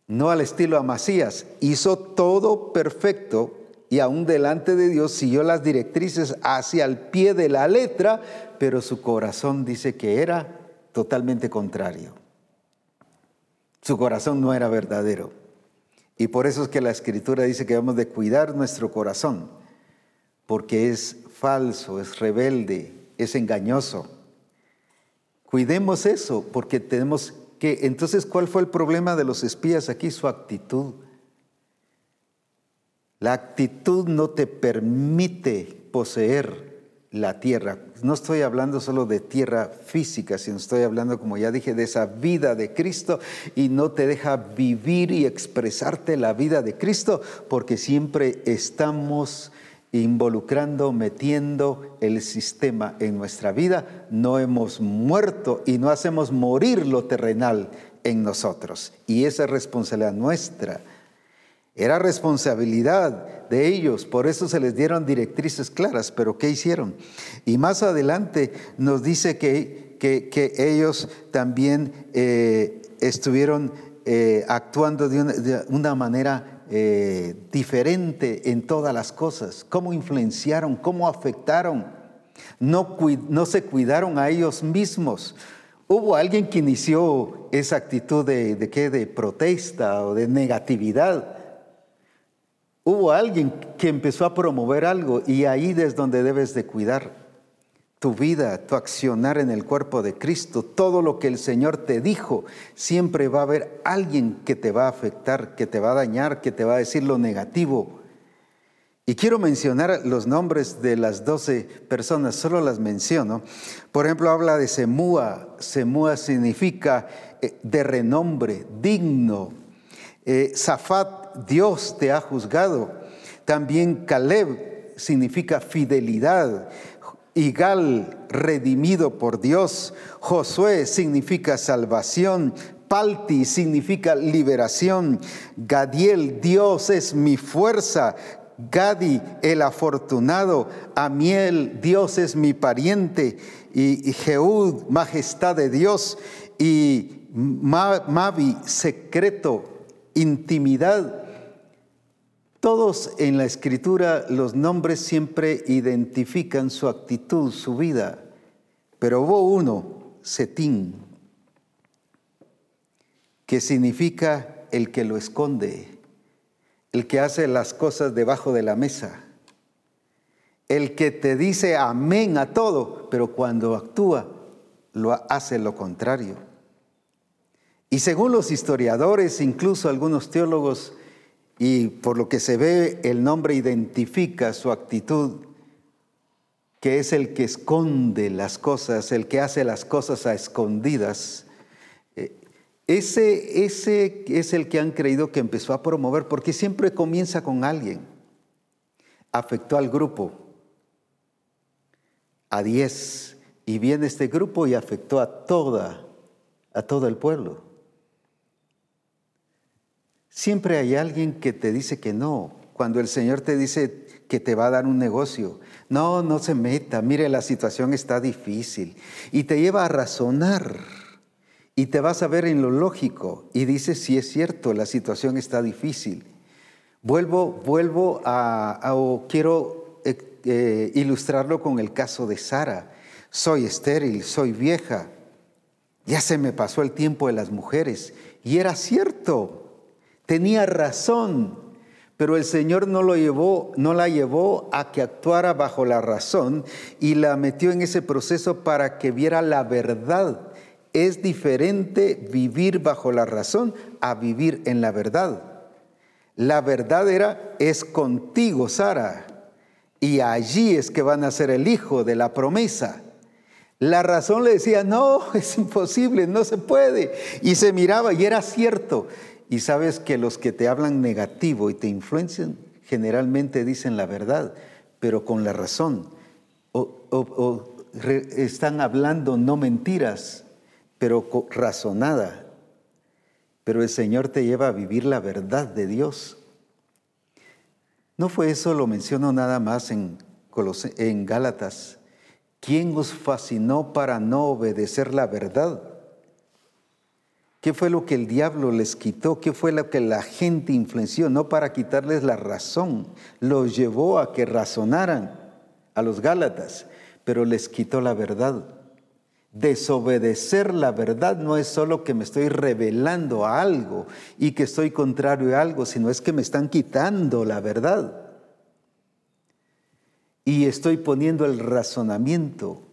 no al estilo Amasías. Hizo todo perfecto y aún delante de Dios siguió las directrices hacia el pie de la letra, pero su corazón dice que era totalmente contrario. Su corazón no era verdadero. Y por eso es que la escritura dice que debemos de cuidar nuestro corazón, porque es falso, es rebelde, es engañoso. Cuidemos eso, porque tenemos que... Entonces, ¿cuál fue el problema de los espías aquí? Su actitud. La actitud no te permite poseer la tierra. No estoy hablando solo de tierra física, sino estoy hablando, como ya dije, de esa vida de Cristo y no te deja vivir y expresarte la vida de Cristo porque siempre estamos involucrando, metiendo el sistema en nuestra vida, no hemos muerto y no hacemos morir lo terrenal en nosotros. Y esa es responsabilidad nuestra. Era responsabilidad de ellos, por eso se les dieron directrices claras, pero ¿qué hicieron? Y más adelante nos dice que, que, ellos también eh, estuvieron eh, actuando de una, de una manera eh, diferente en todas las cosas, cómo influenciaron, cómo afectaron, no, no se cuidaron a ellos mismos. Hubo alguien que inició esa actitud de, de, ¿qué? de protesta o de negatividad. Hubo alguien que empezó a promover algo y ahí es donde debes de cuidar tu vida, tu accionar en el cuerpo de Cristo, todo lo que el Señor te dijo, siempre va a haber alguien que te va a afectar, que te va a dañar, que te va a decir lo negativo. Y quiero mencionar los nombres de las doce personas, solo las menciono. Por ejemplo, habla de Semúa. Semúa significa eh, de renombre, digno. Eh, Zafat, Dios te ha juzgado. También Caleb significa fidelidad. Igal, redimido por Dios. Josué significa salvación. Palti significa liberación. Gadiel, Dios es mi fuerza. Gadi, el afortunado. Amiel, Dios es mi pariente. Y, Jehud, majestad de Dios. Y Mavi, secreto, intimidad todos en la escritura los nombres siempre identifican su actitud, su vida, pero hubo uno, Setín, que significa el que lo esconde, el que hace las cosas debajo de la mesa, el que te dice amén a todo, pero cuando actúa lo hace lo contrario. Y según los historiadores, incluso algunos teólogos, y por lo que se ve, el nombre identifica su actitud, que es el que esconde las cosas, el que hace las cosas a escondidas. Eh, ese, ese es el que han creído que empezó a promover, porque siempre comienza con alguien. Afectó al grupo, a diez, y viene este grupo y afectó a toda, a todo el pueblo. Siempre hay alguien que te dice que no. Cuando el Señor te dice que te va a dar un negocio, no, no se meta, mire, la situación está difícil. Y te lleva a razonar y te vas a ver en lo lógico y dices, si es cierto, la situación está difícil. Vuelvo, vuelvo a, o quiero eh, eh, ilustrarlo con el caso de Sara. Soy estéril, soy vieja, ya se me pasó el tiempo de las mujeres. Y era cierto, Tenía razón, pero el Señor no lo llevó, no la llevó a que actuara bajo la razón y la metió en ese proceso para que viera la verdad. Es diferente vivir bajo la razón a vivir en la verdad. La verdad era, es contigo, Sara, y allí es que van a ser el hijo de la promesa. La razón le decía, no, es imposible, no se puede. Y se miraba y era cierto. Y sabes que los que te hablan negativo y te influencian generalmente dicen la verdad, pero con la razón. O, están hablando no mentiras, pero razonada. Pero el Señor te lleva a vivir la verdad de Dios. No fue eso, lo menciono nada más en, en Gálatas. ¿Quién os fascinó para no obedecer la verdad? ¿Qué fue lo que el diablo les quitó? ¿Qué fue lo que la gente influenció? No para quitarles la razón, los llevó a que razonaran a los Gálatas, pero les quitó la verdad. Desobedecer la verdad no es solo que me estoy revelando a algo y que estoy contrario a algo, sino es que me están quitando la verdad. Y estoy poniendo el razonamiento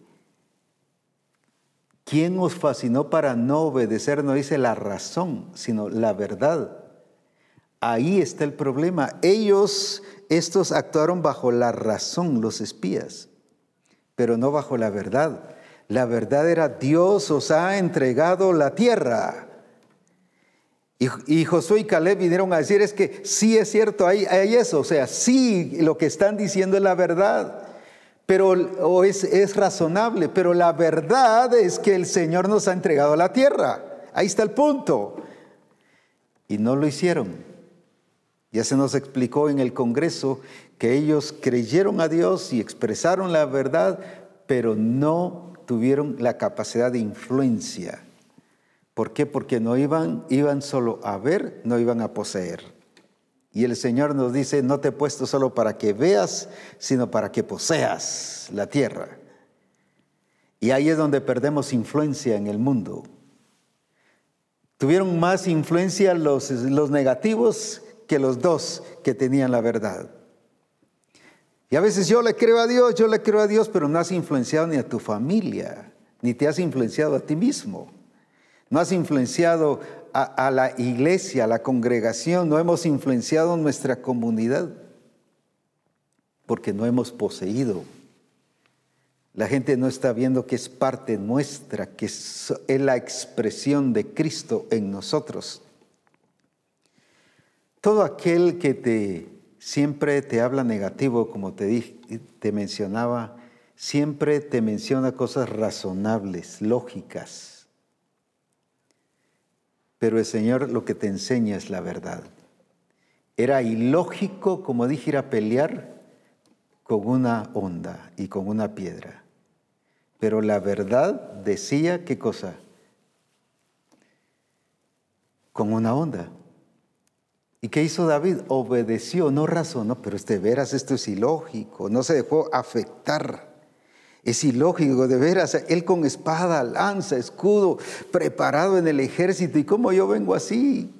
¿Quién os fascinó para no obedecer? No dice la razón, sino la verdad. Ahí está el problema. Ellos, estos actuaron bajo la razón, los espías, pero no bajo la verdad. La verdad era Dios os ha entregado la tierra. Y, Josué y Caleb vinieron a decir es que sí es cierto, hay, hay eso, o sea, sí lo que están diciendo es la verdad pero o es, es razonable, pero la verdad es que el Señor nos ha entregado la tierra. Ahí está el punto. Y no lo hicieron. Ya se nos explicó en el Congreso que ellos creyeron a Dios y expresaron la verdad, pero no tuvieron la capacidad de influencia. ¿Por qué? Porque no iban, iban solo a ver, no iban a poseer. Y el Señor nos dice, no te he puesto solo para que veas, sino para que poseas la tierra. Y ahí es donde perdemos influencia en el mundo. Tuvieron más influencia los, los negativos que los dos que tenían la verdad. Y a veces yo le creo a Dios, yo le creo a Dios, pero no has influenciado ni a tu familia, ni te has influenciado a ti mismo. No has influenciado a, la iglesia, a la congregación, no hemos influenciado nuestra comunidad, porque no hemos poseído. La gente no está viendo que es parte nuestra, que es la expresión de Cristo en nosotros. Todo aquel que te siempre te habla negativo, como te, te mencionaba, siempre te menciona cosas razonables, lógicas. Pero el Señor lo que te enseña es la verdad. Era ilógico, como dije, ir a pelear con una onda y con una piedra. Pero la verdad decía qué cosa? Con una onda. ¿Y qué hizo David? Obedeció, no razonó, pero este veras esto es ilógico, no se dejó afectar. Es ilógico, de veras, él con espada, lanza, escudo, preparado en el ejército, ¿y cómo yo vengo así?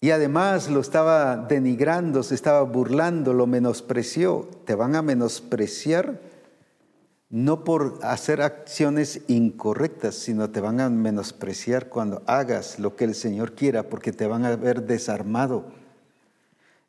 Y además lo estaba denigrando, se estaba burlando, lo menospreció. Te van a menospreciar no por hacer acciones incorrectas, sino te van a menospreciar cuando hagas lo que el Señor quiera, porque te van a ver desarmado.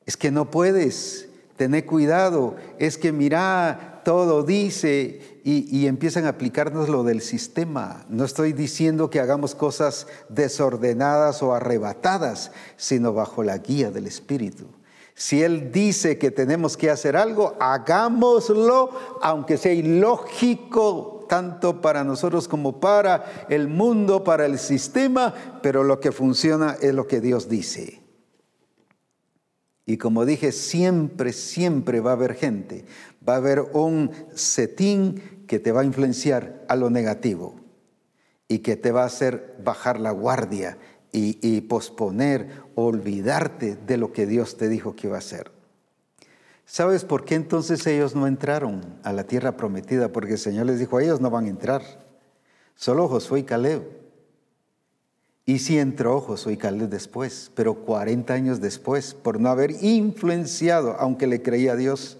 Es que no puedes, tener cuidado, es que mira, todo dice, y, empiezan a aplicarnos lo del sistema. No estoy diciendo que hagamos cosas desordenadas o arrebatadas, sino bajo la guía del Espíritu. Si Él dice que tenemos que hacer algo, hagámoslo, aunque sea ilógico tanto para nosotros como para el mundo, para el sistema, pero lo que funciona es lo que Dios dice. Y como dije, siempre, siempre va a haber gente, va a haber un setín que te va a influenciar a lo negativo y que te va a hacer bajar la guardia y, posponer, olvidarte de lo que Dios te dijo que iba a hacer. ¿Sabes por qué entonces ellos no entraron a la tierra prometida? Porque el Señor les dijo, ellos no van a entrar. Solo Josué y Caleb. Y sí entró Josué y Caleb después, pero 40 años después, por no haber influenciado, aunque le creía a Dios.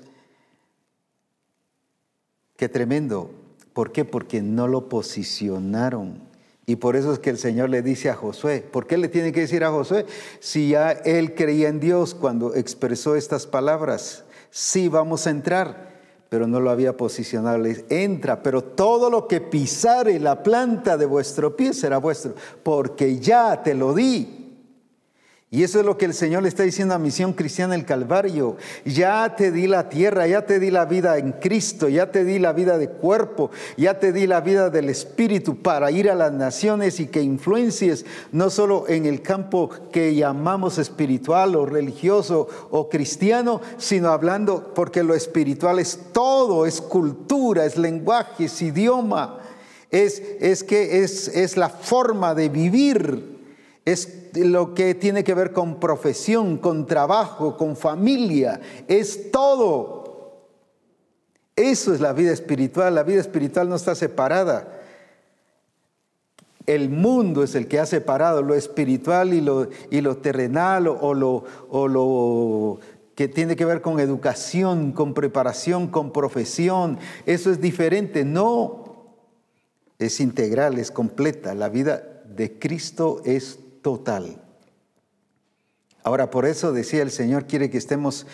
Qué tremendo. ¿Por qué? Porque no lo posicionaron y por eso es que el Señor le dice a Josué, ¿por qué le tiene que decir a Josué? Si ya él creía en Dios cuando expresó estas palabras, sí vamos a entrar, pero no lo había posicionado. Le dice, entra, pero todo lo que pisare la planta de vuestro pie será vuestro, porque ya te lo di. Y eso es lo que el Señor le está diciendo a Misión Cristiana el Calvario. Ya te di la tierra, ya te di la vida en Cristo, ya te di la vida de cuerpo, ya te di la vida del Espíritu para ir a las naciones y que influencies no solo en el campo que llamamos espiritual o religioso o cristiano, sino hablando porque lo espiritual es todo, es cultura, es lenguaje, es idioma, es, es que es, es la forma de vivir es lo que tiene que ver con profesión, con trabajo, con familia, es todo. Eso es la vida espiritual, la vida espiritual no está separada. El mundo es el que ha separado lo espiritual y lo, y lo terrenal o, lo, o lo que tiene que ver con educación, con preparación, con profesión. Eso es diferente. No, es integral, es completa. La vida de Cristo es total. Ahora, por eso decía el Señor, quiere que estemos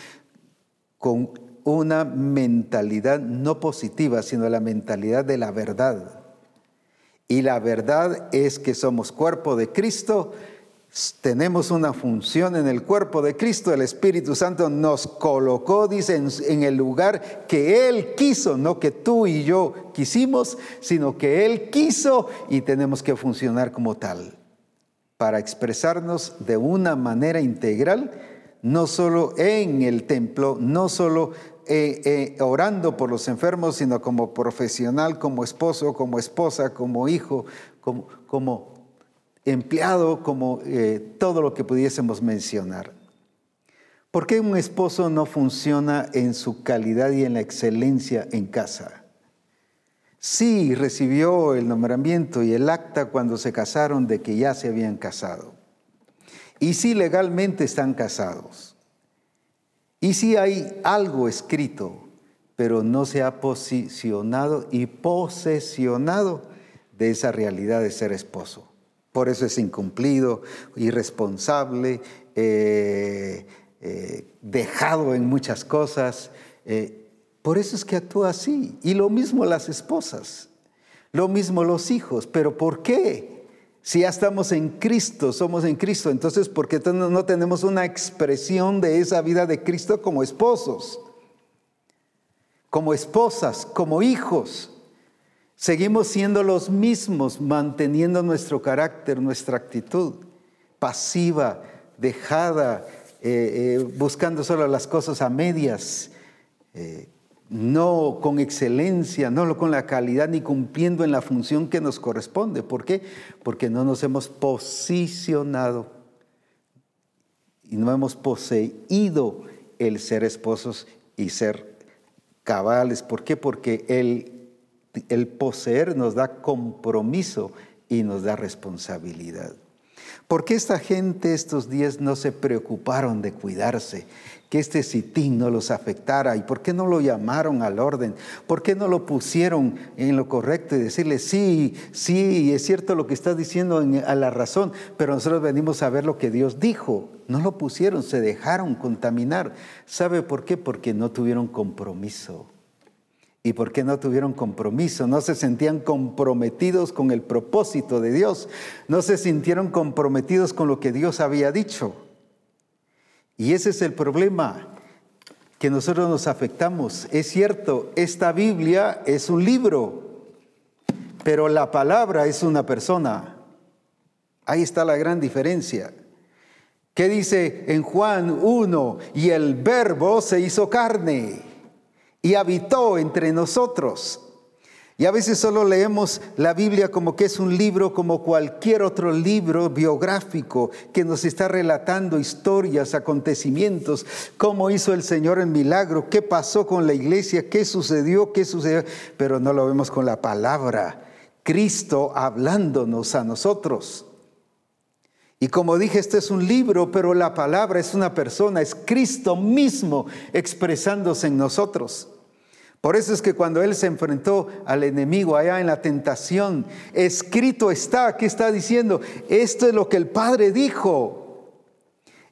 con una mentalidad no positiva, sino la mentalidad de la verdad. Y la verdad es que somos cuerpo de Cristo, tenemos una función en el cuerpo de Cristo, el Espíritu Santo nos colocó, dice, en, el lugar que Él quiso, no que tú y yo quisimos, sino que Él quiso y tenemos que funcionar como tal para expresarnos de una manera integral, no solo en el templo, no solo eh, eh, orando por los enfermos, sino como profesional, como esposo, como esposa, como hijo, como, empleado, como eh, todo lo que pudiésemos mencionar. ¿Por qué un esposo no funciona en su calidad y en la excelencia en casa? Sí recibió el nombramiento y el acta cuando se casaron de que ya se habían casado. Y sí legalmente están casados. Y si hay algo escrito, pero no se ha posicionado y posesionado de esa realidad de ser esposo. Por eso es incumplido, irresponsable, eh, eh, dejado en muchas cosas. Eh, por eso es que actúa así. Y lo mismo las esposas, lo mismo los hijos. ¿Pero por qué? Si ya estamos en Cristo, somos en Cristo, entonces ¿por qué no tenemos una expresión de esa vida de Cristo como esposos? Como esposas, como hijos. Seguimos siendo los mismos, manteniendo nuestro carácter, nuestra actitud pasiva, dejada, eh, eh, buscando solo las cosas a medias. Eh, no con excelencia, no con la calidad, ni cumpliendo en la función que nos corresponde. ¿Por qué? Porque no nos hemos posicionado y no hemos poseído el ser esposos y ser cabales. ¿Por qué? Porque el, el poseer nos da compromiso y nos da responsabilidad. ¿Por qué esta gente estos días no se preocuparon de cuidarse? Que este sitín no los afectara. ¿Y por qué no lo llamaron al orden? ¿Por qué no lo pusieron en lo correcto y decirle, sí, sí, es cierto lo que estás diciendo a la razón, pero nosotros venimos a ver lo que Dios dijo? No lo pusieron, se dejaron contaminar. ¿Sabe por qué? Porque no tuvieron compromiso. ¿Y por qué no tuvieron compromiso? No se sentían comprometidos con el propósito de Dios. No se sintieron comprometidos con lo que Dios había dicho. Y ese es el problema, que nosotros nos afectamos. Es cierto, esta Biblia es un libro, pero la palabra es una persona. Ahí está la gran diferencia. ¿Qué dice en Juan 1? Y el verbo se hizo carne y habitó entre nosotros. Y a veces solo leemos la Biblia como que es un libro como cualquier otro libro biográfico que nos está relatando historias, acontecimientos, cómo hizo el Señor el milagro, qué pasó con la iglesia, qué sucedió, qué sucedió, pero no lo vemos con la palabra. Cristo hablándonos a nosotros. Y como dije, este es un libro, pero la palabra es una persona, es Cristo mismo expresándose en nosotros. Por eso es que cuando él se enfrentó al enemigo allá en la tentación, escrito está, ¿qué está diciendo? Esto es lo que el Padre dijo.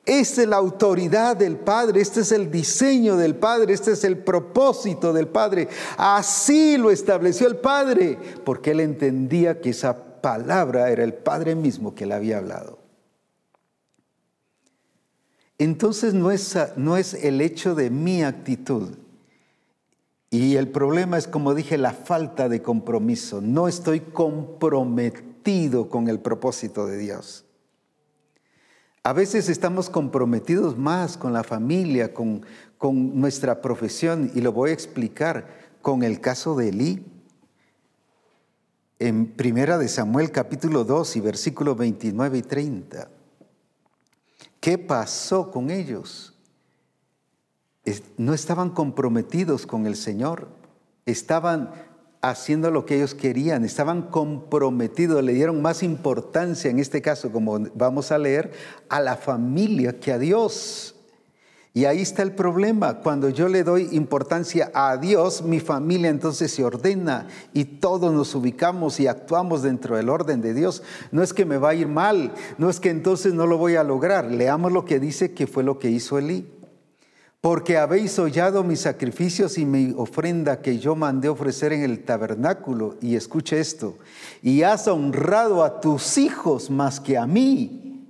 Esta es la autoridad del Padre, este es el diseño del Padre, este es el propósito del Padre. Así lo estableció el Padre, porque él entendía que esa palabra era el Padre mismo que le había hablado. Entonces no es, no es el hecho de mi actitud, y el problema es, como dije, la falta de compromiso. No estoy comprometido con el propósito de Dios. A veces estamos comprometidos más con la familia, con, con nuestra profesión, y lo voy a explicar con el caso de Elí. En Primera de Samuel capítulo 2 y versículos 29 y 30. ¿Qué pasó con ellos? No estaban comprometidos con el Señor, estaban haciendo lo que ellos querían, estaban comprometidos, le dieron más importancia, en este caso, como vamos a leer, a la familia que a Dios. Y ahí está el problema. Cuando yo le doy importancia a Dios, mi familia entonces se ordena y todos nos ubicamos y actuamos dentro del orden de Dios. No es que me va a ir mal, no es que entonces no lo voy a lograr. Leamos lo que dice que fue lo que hizo Elí porque habéis hollado mis sacrificios y mi ofrenda que yo mandé ofrecer en el tabernáculo. Y escuche esto, y has honrado a tus hijos más que a mí.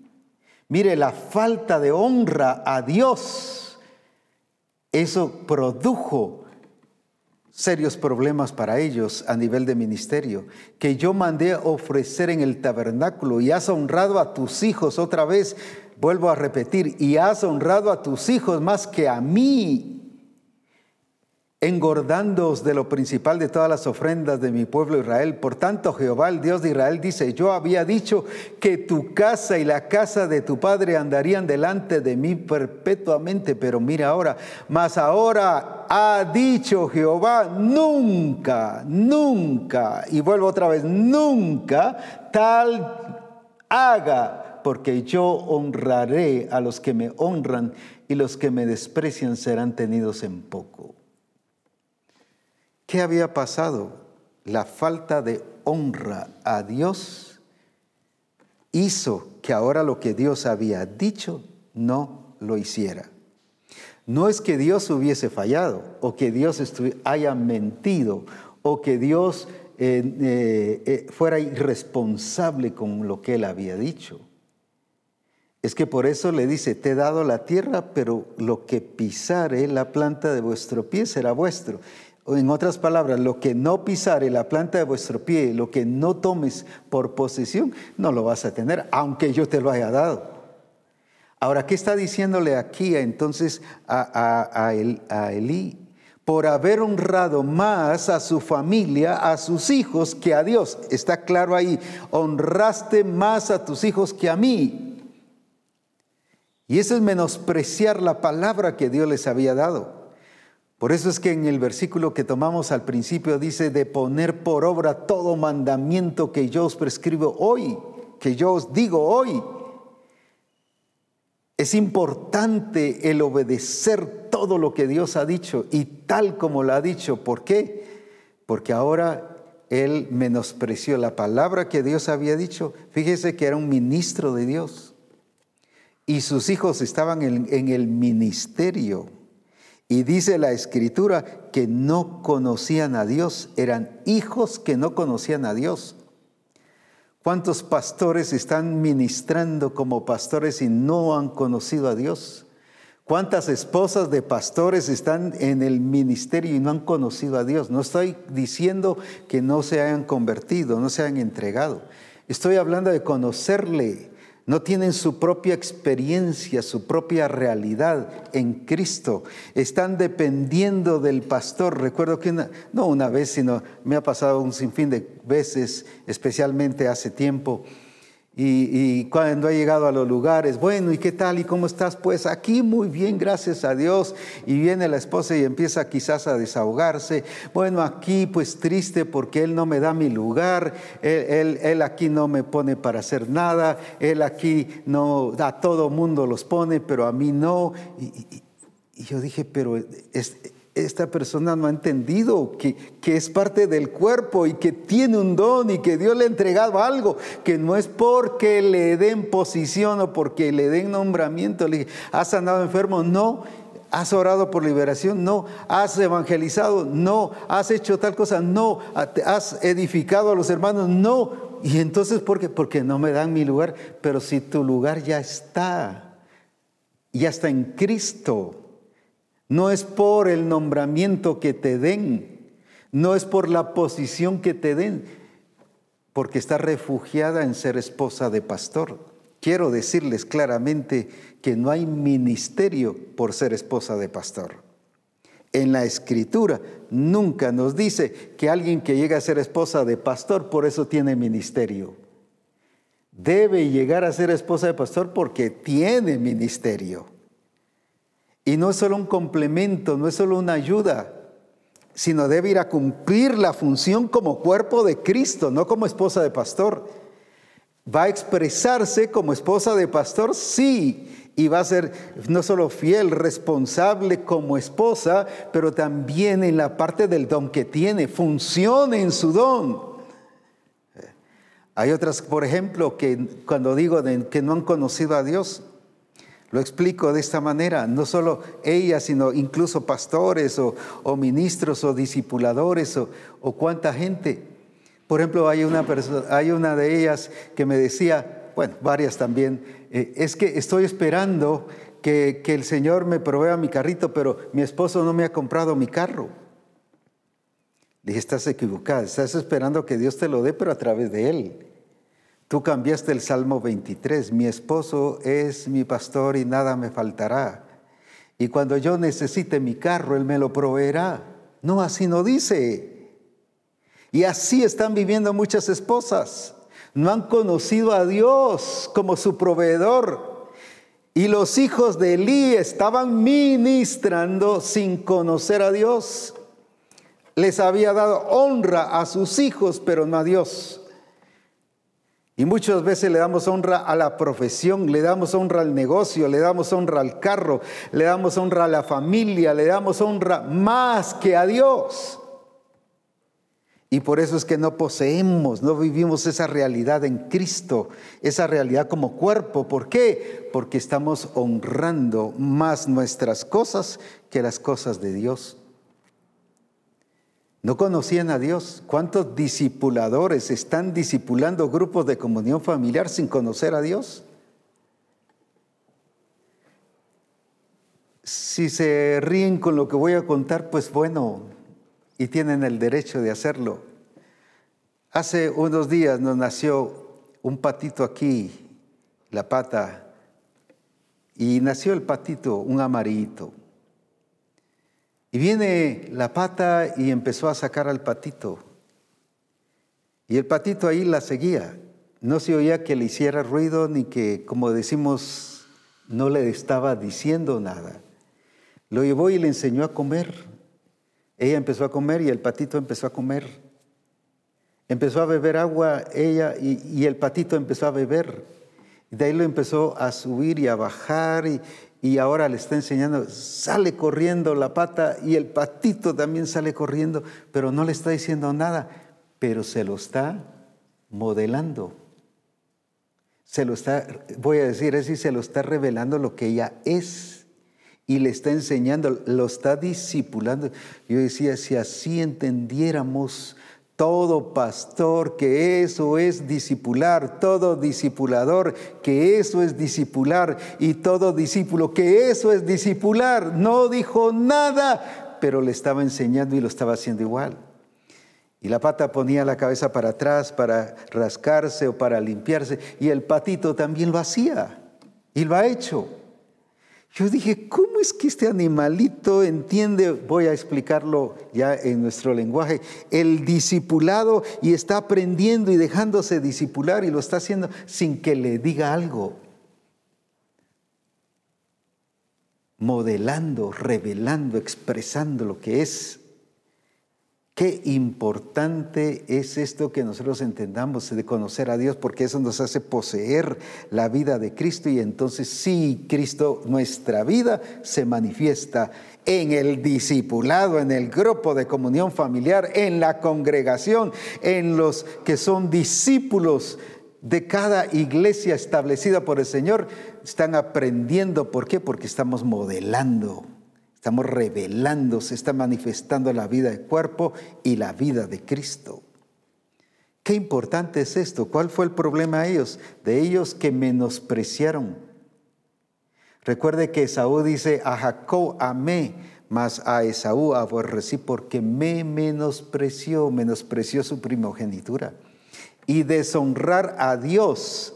Mire, la falta de honra a Dios, eso produjo serios problemas para ellos a nivel de ministerio, que yo mandé ofrecer en el tabernáculo y has honrado a tus hijos otra vez. Vuelvo a repetir, y has honrado a tus hijos más que a mí, engordándoos de lo principal de todas las ofrendas de mi pueblo Israel. Por tanto, Jehová, el Dios de Israel, dice, yo había dicho que tu casa y la casa de tu padre andarían delante de mí perpetuamente, pero mira ahora, mas ahora ha dicho Jehová, nunca, nunca, y vuelvo otra vez, nunca tal haga porque yo honraré a los que me honran y los que me desprecian serán tenidos en poco. ¿Qué había pasado? La falta de honra a Dios hizo que ahora lo que Dios había dicho no lo hiciera. No es que Dios hubiese fallado o que Dios haya mentido o que Dios eh, eh, eh, fuera irresponsable con lo que él había dicho. Es que por eso le dice, te he dado la tierra, pero lo que pisare la planta de vuestro pie será vuestro. En otras palabras, lo que no pisare la planta de vuestro pie, lo que no tomes por posesión, no lo vas a tener, aunque yo te lo haya dado. Ahora, ¿qué está diciéndole aquí entonces a, a, a Elí? Por haber honrado más a su familia, a sus hijos, que a Dios. Está claro ahí, honraste más a tus hijos que a mí. Y eso es menospreciar la palabra que Dios les había dado. Por eso es que en el versículo que tomamos al principio dice de poner por obra todo mandamiento que yo os prescribo hoy, que yo os digo hoy. Es importante el obedecer todo lo que Dios ha dicho y tal como lo ha dicho. ¿Por qué? Porque ahora él menospreció la palabra que Dios había dicho. Fíjese que era un ministro de Dios y sus hijos estaban en, en el ministerio. Y dice la escritura que no conocían a Dios, eran hijos que no conocían a Dios. ¿Cuántos pastores están ministrando como pastores y no han conocido a Dios? ¿Cuántas esposas de pastores están en el ministerio y no han conocido a Dios? No estoy diciendo que no se hayan convertido, no se hayan entregado. Estoy hablando de conocerle, no tienen su propia experiencia, su propia realidad en Cristo. Están dependiendo del pastor. Recuerdo que no una vez, sino me ha pasado un sinfín de veces, especialmente hace tiempo y, cuando ha llegado a los lugares, bueno, ¿y qué tal? ¿Y cómo estás? Pues aquí muy bien, gracias a Dios. Y viene la esposa y empieza quizás a desahogarse. Bueno, aquí pues triste porque Él no me da mi lugar, Él, él, aquí no me pone para hacer nada, Él aquí no, a todo mundo los pone, pero a mí no. Y, y yo dije, pero es, esta persona no ha entendido que, que, es parte del cuerpo y que tiene un don y que Dios le ha entregado algo, que no es porque le den posición o porque le den nombramiento. Le ¿has sanado enfermo? No. ¿Has orado por liberación? No. ¿Has evangelizado? No. ¿Has hecho tal cosa? No. ¿Has edificado a los hermanos? No. Y entonces, ¿por qué? Porque no me dan mi lugar. Pero si tu lugar ya está, ya está en Cristo no es por el nombramiento que te den, no es por la posición que te den, porque está refugiada en ser esposa de pastor. Quiero decirles claramente que no hay ministerio por ser esposa de pastor. En la escritura nunca nos dice que alguien que llega a ser esposa de pastor por eso tiene ministerio. Debe llegar a ser esposa de pastor porque tiene ministerio. Y no es solo un complemento, no es solo una ayuda, sino debe ir a cumplir la función como cuerpo de Cristo, no como esposa de pastor. ¿Va a expresarse como esposa de pastor? Sí. Y va a ser no solo fiel, responsable como esposa, pero también en la parte del don que tiene, funcione en su don. Hay otras, por ejemplo, que cuando digo que no han conocido a Dios, lo explico de esta manera, no solo ella, sino incluso pastores o, ministros o discipuladores o, cuánta gente. Por ejemplo, hay una, de ellas que me decía, bueno, varias también, eh, es que estoy esperando que, que el Señor me provea mi carrito, pero mi esposo no me ha comprado mi carro. Dije, estás equivocada, estás esperando que Dios te lo dé, pero a través de Él. Tú cambiaste el Salmo 23, mi esposo es mi pastor y nada me faltará. Y cuando yo necesite mi carro, Él me lo proveerá. No, así no dice. Y así están viviendo muchas esposas. No han conocido a Dios como su proveedor. Y los hijos de Elí estaban ministrando sin conocer a Dios. Les había dado honra a sus hijos, pero no a Dios. Y muchas veces le damos honra a la profesión, le damos honra al negocio, le damos honra al carro, le damos honra a la familia, le damos honra más que a Dios. Y por eso es que no poseemos, no vivimos esa realidad en Cristo, esa realidad como cuerpo. ¿Por qué? Porque estamos honrando más nuestras cosas que las cosas de Dios. No conocían a Dios. ¿Cuántos discipuladores están discipulando grupos de comunión familiar sin conocer a Dios? Si se ríen con lo que voy a contar, pues bueno, y tienen el derecho de hacerlo. Hace unos días nos nació un patito aquí, la pata, y nació el patito, un amarillito. Y viene la pata y empezó a sacar al patito. Y el patito ahí la seguía. No se oía que le hiciera ruido ni que, como decimos, no le estaba diciendo nada. Lo llevó y le enseñó a comer. Ella empezó a comer y el patito empezó a comer. Empezó a beber agua ella y, el patito empezó a beber. De ahí lo empezó a subir y a bajar y, y ahora le está enseñando, sale corriendo la pata y el patito también sale corriendo, pero no le está diciendo nada, pero se lo está modelando. Se lo está, voy a decir así, se lo está revelando lo que ella es y le está enseñando, lo está discipulando. Yo decía, si así entendiéramos todo pastor que eso es discipular, todo discipulador que eso es discipular y todo discípulo que eso es discipular, no dijo nada, pero le estaba enseñando y lo estaba haciendo igual. Y la pata ponía la cabeza para atrás para rascarse o para limpiarse y el patito también lo hacía y lo ha hecho. Yo dije, ¿cómo es que este animalito entiende, voy a explicarlo ya en nuestro lenguaje, el discipulado y está aprendiendo y dejándose discipular y lo está haciendo sin que le diga algo? Modelando, revelando, expresando lo que es Qué importante es esto que nosotros entendamos de conocer a Dios, porque eso nos hace poseer la vida de Cristo y entonces sí, Cristo, nuestra vida se manifiesta en el discipulado, en el grupo de comunión familiar, en la congregación, en los que son discípulos de cada iglesia establecida por el Señor, están aprendiendo. ¿Por qué? Porque estamos modelando Estamos revelando, se está manifestando la vida del cuerpo y la vida de Cristo. Qué importante es esto. ¿Cuál fue el problema de ellos? De ellos que menospreciaron. Recuerde que Esaú dice, a Jacob amé, mas a Esaú aborrecí porque me menospreció, menospreció su primogenitura. Y deshonrar a Dios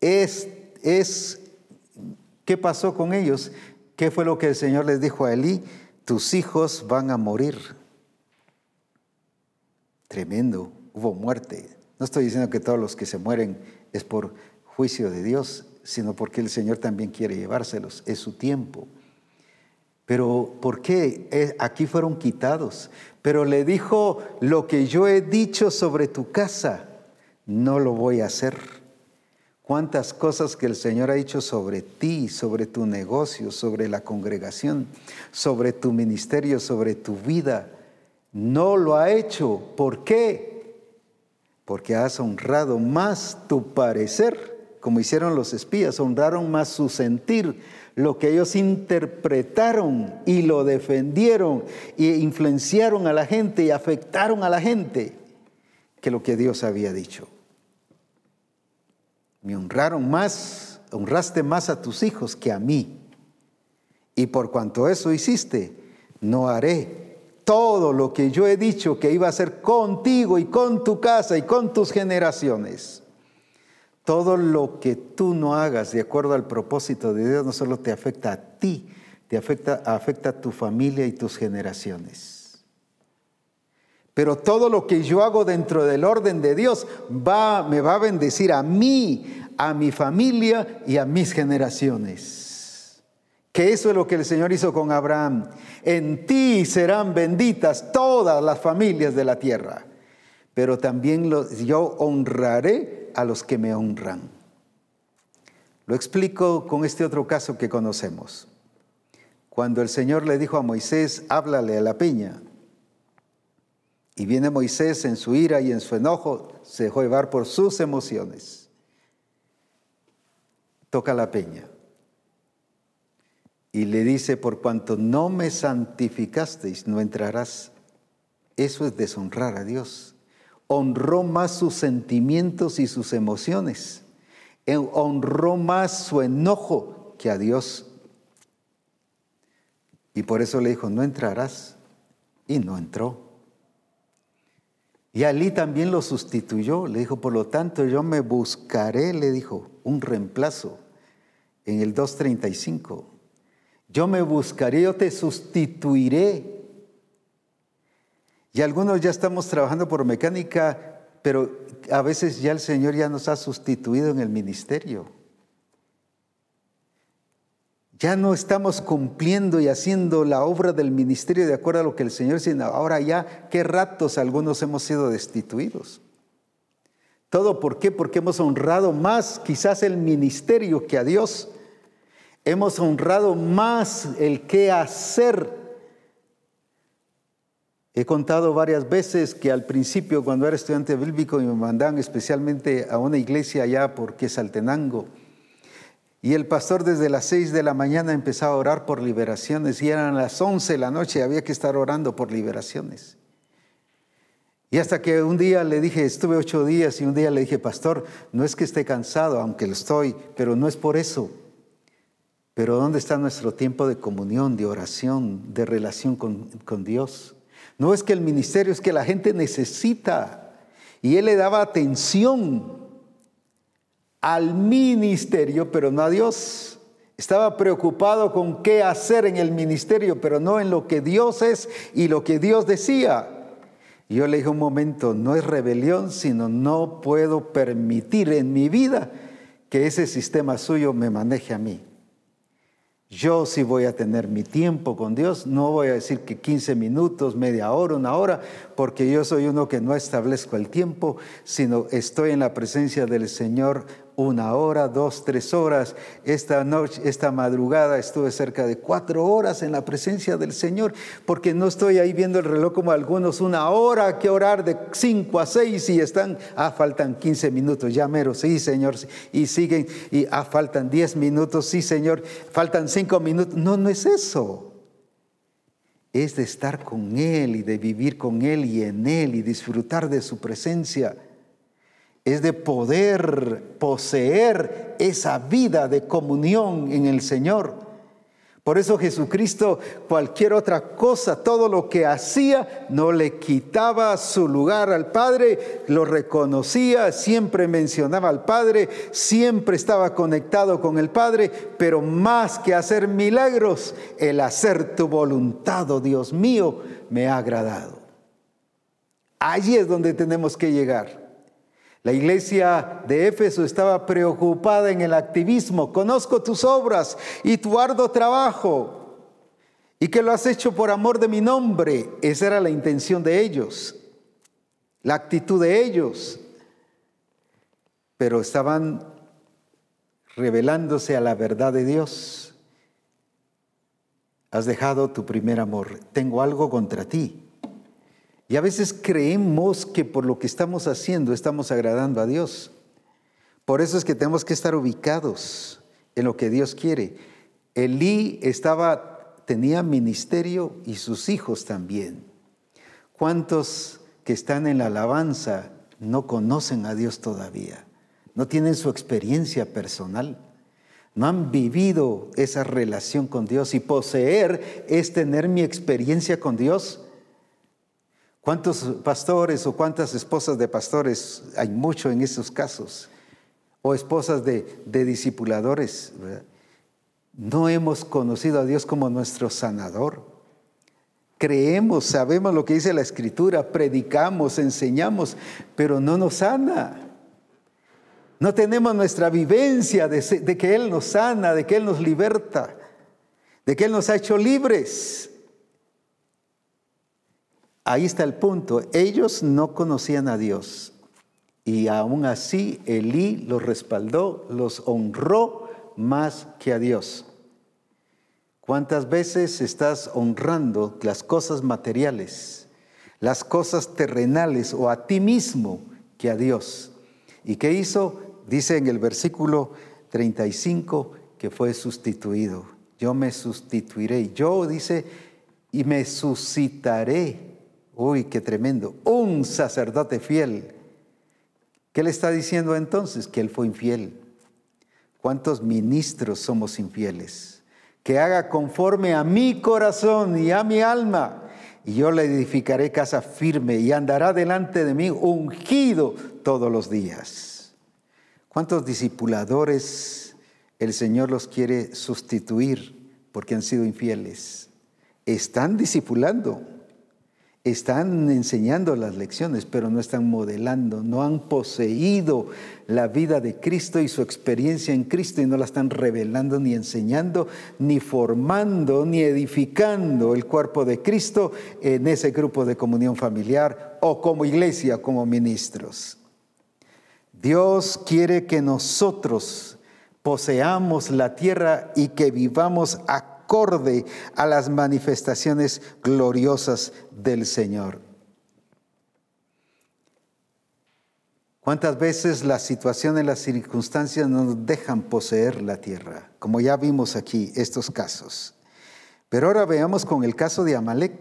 es, es, ¿qué pasó con ellos? ¿Qué fue lo que el Señor les dijo a Elí? Tus hijos van a morir. Tremendo, hubo muerte. No estoy diciendo que todos los que se mueren es por juicio de Dios, sino porque el Señor también quiere llevárselos, es su tiempo. Pero ¿por qué? Eh, aquí fueron quitados. Pero le dijo, lo que yo he dicho sobre tu casa, no lo voy a hacer cuántas cosas que el Señor ha dicho sobre ti, sobre tu negocio, sobre la congregación, sobre tu ministerio, sobre tu vida. No lo ha hecho. ¿Por qué? Porque has honrado más tu parecer, como hicieron los espías, honraron más su sentir, lo que ellos interpretaron y lo defendieron e influenciaron a la gente y afectaron a la gente, que lo que Dios había dicho. Me honraron más, honraste más a tus hijos que a mí. Y por cuanto eso hiciste, no haré todo lo que yo he dicho que iba a hacer contigo y con tu casa y con tus generaciones. Todo lo que tú no hagas de acuerdo al propósito de Dios no solo te afecta a ti, te afecta, afecta a tu familia y tus generaciones. Pero todo lo que yo hago dentro del orden de Dios va, me va a bendecir a mí, a mi familia y a mis generaciones. Que eso es lo que el Señor hizo con Abraham. En ti serán benditas todas las familias de la tierra. Pero también yo honraré honraré a los que me honran. Lo explico con este otro caso que conocemos. Cuando el Señor le dijo a Moisés, háblale a la peña, y viene Moisés en su ira y en su enojo, se dejó llevar por sus emociones. Toca la peña. Y le dice, por cuanto no me santificasteis, no entrarás. Eso es deshonrar a Dios. Honró más sus sentimientos y sus emociones. Honró más su enojo que a Dios. Y por eso le dijo, no entrarás. Y no entró. Y Ali también lo sustituyó, le dijo, por lo tanto yo me buscaré, le dijo, un reemplazo en el 235. Yo me buscaré, yo te sustituiré. Y algunos ya estamos trabajando por mecánica, pero a veces ya el Señor ya nos ha sustituido en el ministerio. Ya no estamos cumpliendo y haciendo la obra del ministerio de acuerdo a lo que el Señor dice. Ahora ya, qué ratos algunos hemos sido destituidos. ¿Todo por qué? Porque hemos honrado más quizás el ministerio que a Dios. Hemos honrado más el qué hacer. He contado varias veces que al principio, cuando era estudiante bíblico, me mandaban especialmente a una iglesia allá porque Saltenango y el pastor desde las seis de la mañana empezaba a orar por liberaciones y eran las once de la noche, había que estar orando por liberaciones. Y hasta que un día le dije, estuve ocho días y un día le dije, pastor, no es que esté cansado, aunque lo estoy, pero no es por eso. Pero ¿dónde está nuestro tiempo de comunión, de oración, de relación con, con Dios? No es que el ministerio, es que la gente necesita. Y él le daba atención al ministerio, pero no a Dios. Estaba preocupado con qué hacer en el ministerio, pero no en lo que Dios es y lo que Dios decía. Yo le dije un momento, no es rebelión, sino no puedo permitir en mi vida que ese sistema suyo me maneje a mí. Yo sí voy a tener mi tiempo con Dios, no voy a decir que 15 minutos, media hora, una hora, porque yo soy uno que no establezco el tiempo, sino estoy en la presencia del Señor una hora, dos, tres horas. Esta noche, esta madrugada estuve cerca de cuatro horas en la presencia del Señor, porque no estoy ahí viendo el reloj como algunos, una hora que orar de cinco a seis y están, ah, faltan 15 minutos, ya mero, sí, Señor, y siguen, y ah, faltan 10 minutos, sí, Señor, faltan cinco minutos. No, no es eso. Es de estar con Él y de vivir con Él y en Él y disfrutar de su presencia es de poder poseer esa vida de comunión en el Señor. Por eso Jesucristo, cualquier otra cosa, todo lo que hacía, no le quitaba su lugar al Padre, lo reconocía, siempre mencionaba al Padre, siempre estaba conectado con el Padre, pero más que hacer milagros, el hacer tu voluntad, oh Dios mío, me ha agradado. Allí es donde tenemos que llegar. La iglesia de Éfeso estaba preocupada en el activismo. Conozco tus obras y tu arduo trabajo y que lo has hecho por amor de mi nombre. Esa era la intención de ellos, la actitud de ellos. Pero estaban revelándose a la verdad de Dios. Has dejado tu primer amor. Tengo algo contra ti. Y a veces creemos que por lo que estamos haciendo estamos agradando a Dios. Por eso es que tenemos que estar ubicados en lo que Dios quiere. Elí estaba, tenía ministerio y sus hijos también. ¿Cuántos que están en la alabanza no conocen a Dios todavía? No tienen su experiencia personal. No han vivido esa relación con Dios y poseer es tener mi experiencia con Dios ¿Cuántos pastores o cuántas esposas de pastores hay mucho en esos casos? O esposas de, discipuladores. No hemos conocido a Dios como nuestro sanador. Creemos, sabemos lo que dice la Escritura, predicamos, enseñamos, pero no nos sana. No tenemos nuestra vivencia de que Él nos sana, de que Él nos liberta, de que Él nos ha hecho libres. Ahí está el punto. Ellos no conocían a Dios Y aún así Elí los respaldó, los honró más que a Dios. ¿Cuántas veces estás honrando las cosas materiales, las cosas terrenales o a ti mismo que a Dios? ¿Y qué hizo? Dice en el versículo 35 que fue sustituido. Yo me sustituiré. Yo dice, y me suscitaré. Uy, qué tremendo. Un sacerdote fiel. ¿Qué le está diciendo entonces? Que él fue infiel. ¿Cuántos ministros somos infieles? que haga conforme a mi corazón y a mi alma. Y yo le edificaré casa firme y andará delante de mí ungido todos los días. ¿Cuántos discipuladores el Señor los quiere sustituir porque han sido infieles? Están discipulando están enseñando las lecciones, pero no están modelando, no han poseído la vida de Cristo y su experiencia en Cristo y no la están revelando ni enseñando, ni formando, ni edificando el cuerpo de Cristo en ese grupo de comunión familiar o como iglesia, como ministros. Dios quiere que nosotros poseamos la tierra y que vivamos a acorde a las manifestaciones gloriosas del Señor. ¿Cuántas veces las situaciones, las circunstancias nos dejan poseer la tierra? Como ya vimos aquí estos casos. Pero ahora veamos con el caso de Amalek.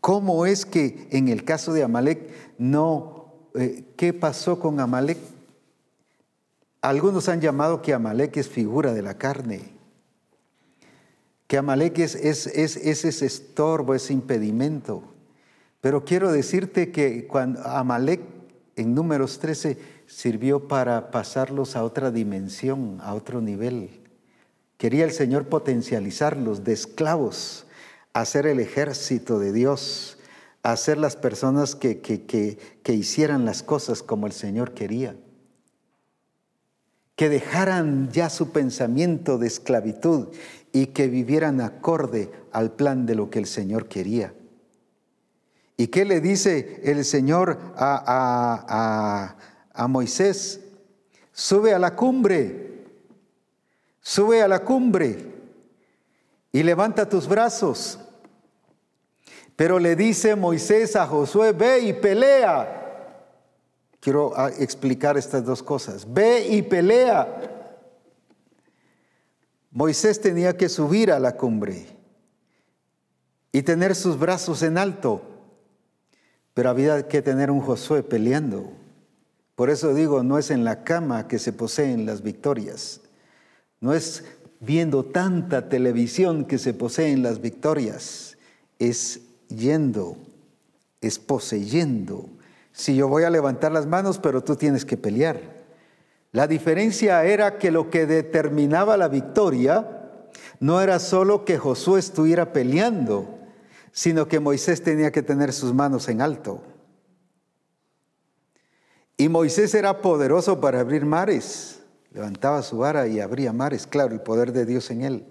¿Cómo es que en el caso de Amalek no... Eh, ¿Qué pasó con Amalek? Algunos han llamado que Amalek es figura de la carne que Amalek es, ese estorbo, ese impedimento. Pero quiero decirte que cuando Amalek en números 13 sirvió para pasarlos a otra dimensión, a otro nivel. Quería el Señor potencializarlos de esclavos, hacer el ejército de Dios, hacer las personas que hicieran las cosas como el Señor quería que dejaran ya su pensamiento de esclavitud y que vivieran acorde al plan de lo que el Señor quería. ¿Y qué le dice el Señor a, Moisés? Sube a la cumbre, sube a la cumbre y levanta tus brazos. Pero le dice Moisés a Josué, ve y pelea. Quiero ah, explicar estas dos cosas. Ve y pelea. Moisés tenía que subir a la cumbre y tener sus brazos en alto, pero había que tener un Josué peleando. Por eso digo, no es en la cama que se poseen las victorias, no es viendo tanta televisión que se poseen las victorias, es yendo, es poseyendo. Si yo voy a levantar las manos, pero tú tienes que pelear. La diferencia era que lo que determinaba la victoria no era solo que Josué estuviera peleando, sino que Moisés tenía que tener sus manos en alto. Y Moisés era poderoso para abrir mares. Levantaba su vara y abría mares, claro, el poder de Dios en él.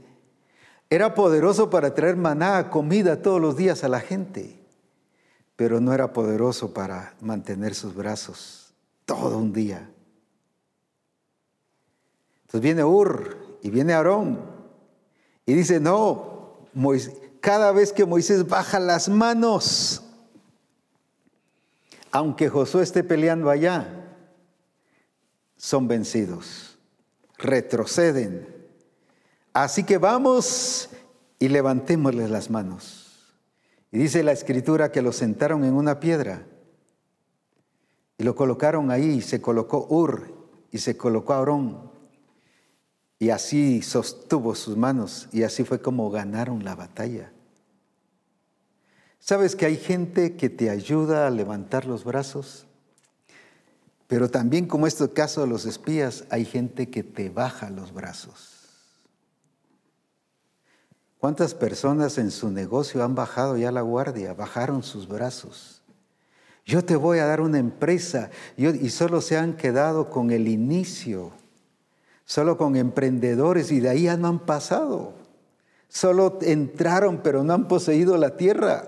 Era poderoso para traer maná, comida todos los días a la gente, pero no era poderoso para mantener sus brazos todo un día. Entonces viene Ur y viene Aarón y dice, no, cada vez que Moisés baja las manos, aunque Josué esté peleando allá, son vencidos, retroceden. Así que vamos y levantémosles las manos. Y dice la escritura que lo sentaron en una piedra y lo colocaron ahí, y se colocó Ur y se colocó Aarón y así sostuvo sus manos y así fue como ganaron la batalla. ¿Sabes que hay gente que te ayuda a levantar los brazos? Pero también como este caso de los espías, hay gente que te baja los brazos. ¿Cuántas personas en su negocio han bajado ya la guardia, bajaron sus brazos? Yo te voy a dar una empresa y solo se han quedado con el inicio solo con emprendedores y de ahí ya no han pasado. Solo entraron pero no han poseído la tierra.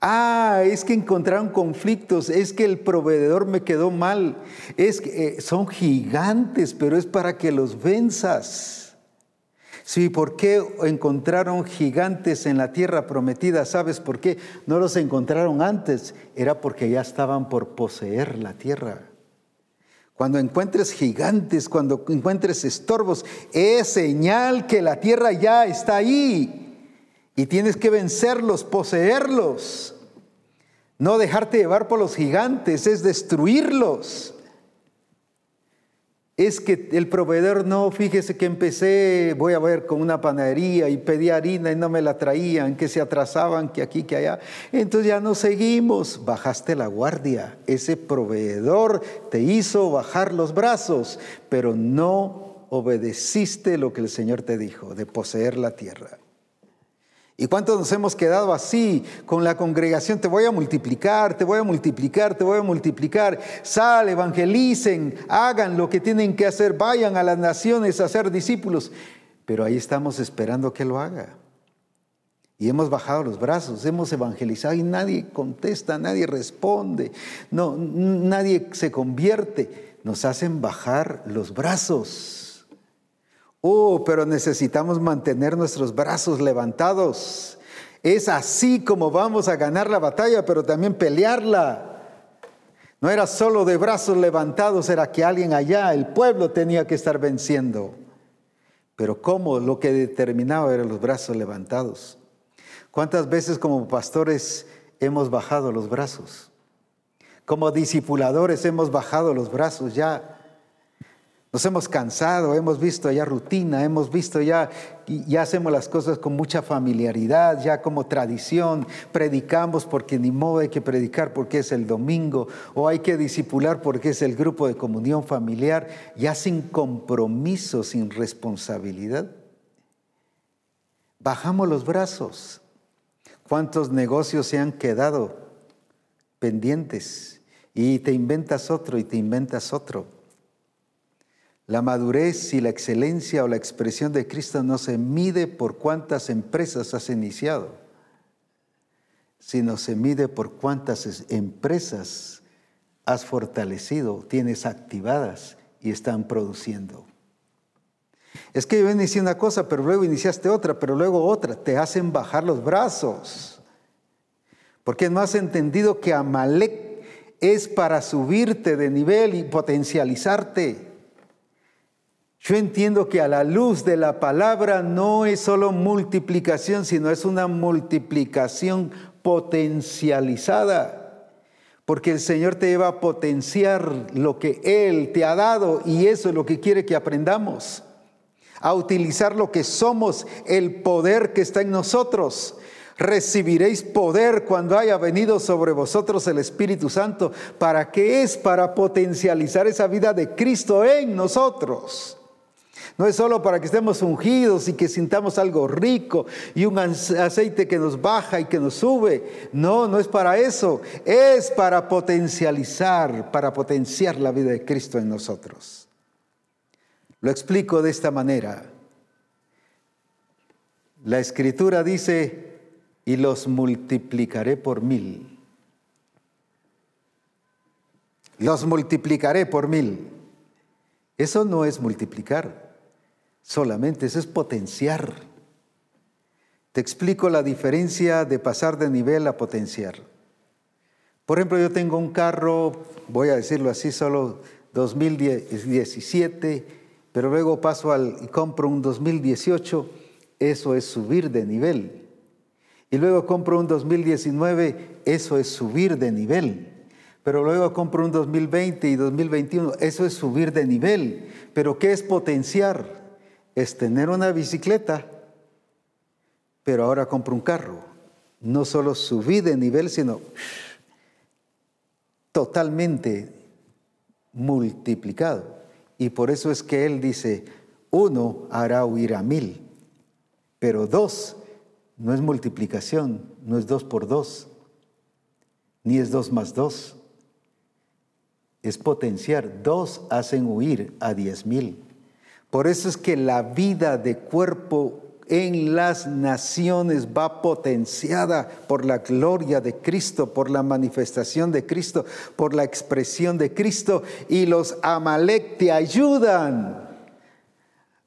Ah, es que encontraron conflictos, es que el proveedor me quedó mal, es que eh, son gigantes, pero es para que los venzas. Sí, ¿por qué encontraron gigantes en la tierra prometida? ¿Sabes por qué? No los encontraron antes, era porque ya estaban por poseer la tierra. Cuando encuentres gigantes, cuando encuentres estorbos, es señal que la tierra ya está ahí y tienes que vencerlos, poseerlos. No dejarte llevar por los gigantes, es destruirlos es que el proveedor no, fíjese que empecé, voy a ver con una panadería y pedí harina y no me la traían, que se atrasaban, que aquí, que allá. Entonces ya no seguimos, bajaste la guardia. Ese proveedor te hizo bajar los brazos, pero no obedeciste lo que el Señor te dijo, de poseer la tierra. ¿Y cuántos nos hemos quedado así con la congregación? Te voy a multiplicar, te voy a multiplicar, te voy a multiplicar. Sal, evangelicen, hagan lo que tienen que hacer, vayan a las naciones a ser discípulos. Pero ahí estamos esperando que lo haga. Y hemos bajado los brazos, hemos evangelizado y nadie contesta, nadie responde, no, nadie se convierte. Nos hacen bajar los brazos. Oh, pero necesitamos mantener nuestros brazos levantados. Es así como vamos a ganar la batalla, pero también pelearla. No era solo de brazos levantados, era que alguien allá, el pueblo, tenía que estar venciendo. Pero ¿cómo? Lo que determinaba eran los brazos levantados. ¿Cuántas veces como pastores hemos bajado los brazos? Como discipuladores hemos bajado los brazos ya. Nos hemos cansado, hemos visto ya rutina, hemos visto ya, ya hacemos las cosas con mucha familiaridad, ya como tradición, predicamos porque ni modo hay que predicar porque es el domingo, o hay que disipular porque es el grupo de comunión familiar, ya sin compromiso, sin responsabilidad. Bajamos los brazos. ¿Cuántos negocios se han quedado pendientes? Y te inventas otro y te inventas otro. La madurez y la excelencia o la expresión de Cristo no se mide por cuántas empresas has iniciado, sino se mide por cuántas empresas has fortalecido, tienes activadas y están produciendo. Es que yo inicié una cosa, pero luego iniciaste otra, pero luego otra. Te hacen bajar los brazos. Porque no has entendido que Amalek es para subirte de nivel y potencializarte. Yo entiendo que a la luz de la palabra no es solo multiplicación, sino es una multiplicación potencializada. Porque el Señor te lleva a potenciar lo que Él te ha dado y eso es lo que quiere que aprendamos. A utilizar lo que somos, el poder que está en nosotros. Recibiréis poder cuando haya venido sobre vosotros el Espíritu Santo. ¿Para qué es? Para potencializar esa vida de Cristo en nosotros. No es solo para que estemos ungidos y que sintamos algo rico y un aceite que nos baja y que nos sube. No, no es para eso. Es para potencializar, para potenciar la vida de Cristo en nosotros. Lo explico de esta manera. La escritura dice, y los multiplicaré por mil. Los multiplicaré por mil. Eso no es multiplicar solamente, eso es potenciar. Te explico la diferencia de pasar de nivel a potenciar. Por ejemplo, yo tengo un carro, voy a decirlo así, solo 2017, pero luego paso al y compro un 2018, eso es subir de nivel. Y luego compro un 2019, eso es subir de nivel. Pero luego compro un 2020 y 2021, eso es subir de nivel. Pero ¿qué es potenciar? Es tener una bicicleta, pero ahora compro un carro. No solo subí de nivel, sino totalmente multiplicado. Y por eso es que Él dice, uno hará huir a mil, pero dos no es multiplicación, no es dos por dos, ni es dos más dos. Es potenciar, dos hacen huir a diez mil. Por eso es que la vida de cuerpo en las naciones va potenciada por la gloria de Cristo, por la manifestación de Cristo, por la expresión de Cristo. Y los Amalek te ayudan